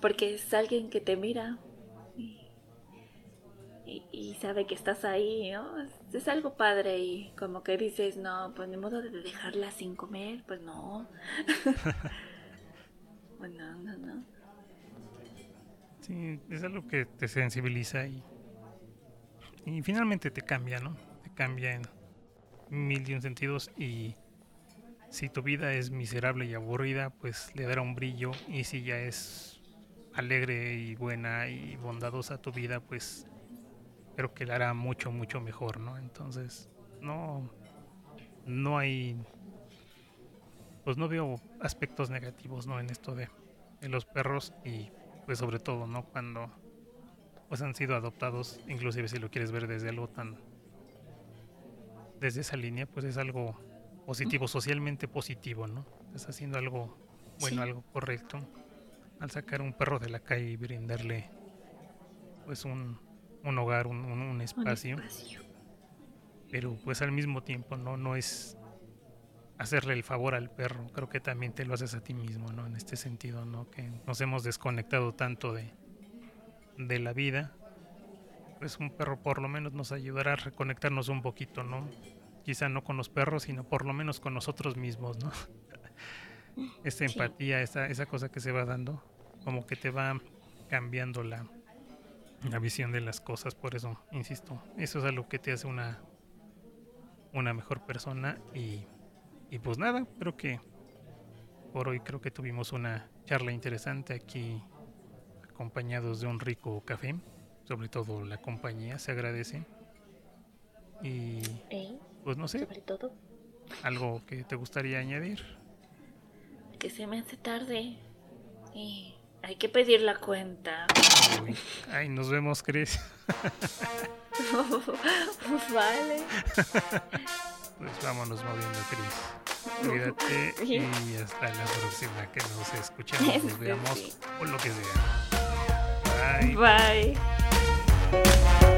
porque es alguien que te mira y, sabe que estás ahí, ¿no? Es, algo padre y como que dices, no, pues ni modo de dejarla sin comer, pues no. pues no, no, no. Sí, es algo que te sensibiliza y, y finalmente te cambia, ¿no? Te cambia en mil y un sentidos y si tu vida es miserable y aburrida, pues le dará un brillo y si ya es alegre y buena y bondadosa tu vida, pues creo que la hará mucho, mucho mejor, ¿no? Entonces, no, no hay, pues no veo aspectos negativos, ¿no? En esto de, los perros y pues sobre todo, ¿no? Cuando pues han sido adoptados, inclusive si lo quieres ver desde algo tan, desde esa línea, pues es algo positivo, socialmente positivo, ¿no? Estás haciendo algo bueno, algo correcto al sacar un perro de la calle y brindarle pues un, un hogar, un, un, espacio. Pero pues al mismo tiempo no, no es hacerle el favor al perro, creo que también te lo haces a ti mismo, ¿no? En este sentido, ¿no? Que nos hemos desconectado tanto de, de la vida. Pues un perro por lo menos nos ayudará a reconectarnos un poquito, ¿no? Quizá no con los perros, sino por lo menos con nosotros mismos, ¿no? esta empatía, esa, esa cosa que se va dando, como que te va cambiando la, la visión de las cosas. Por eso, insisto, eso es algo que te hace una, una mejor persona. Y, y pues nada, creo que por hoy creo que tuvimos una charla interesante aquí, acompañados de un rico café. Sobre todo la compañía se agradece. Y pues no sé. Sobre todo. ¿Algo que te gustaría añadir? que se me hace tarde y hay que pedir la cuenta. Ay, nos vemos, Chris. vale. Pues vámonos moviendo, Chris. Cuídate y hasta la próxima que nos escuchemos, nos veamos o lo que sea. Bye. Bye.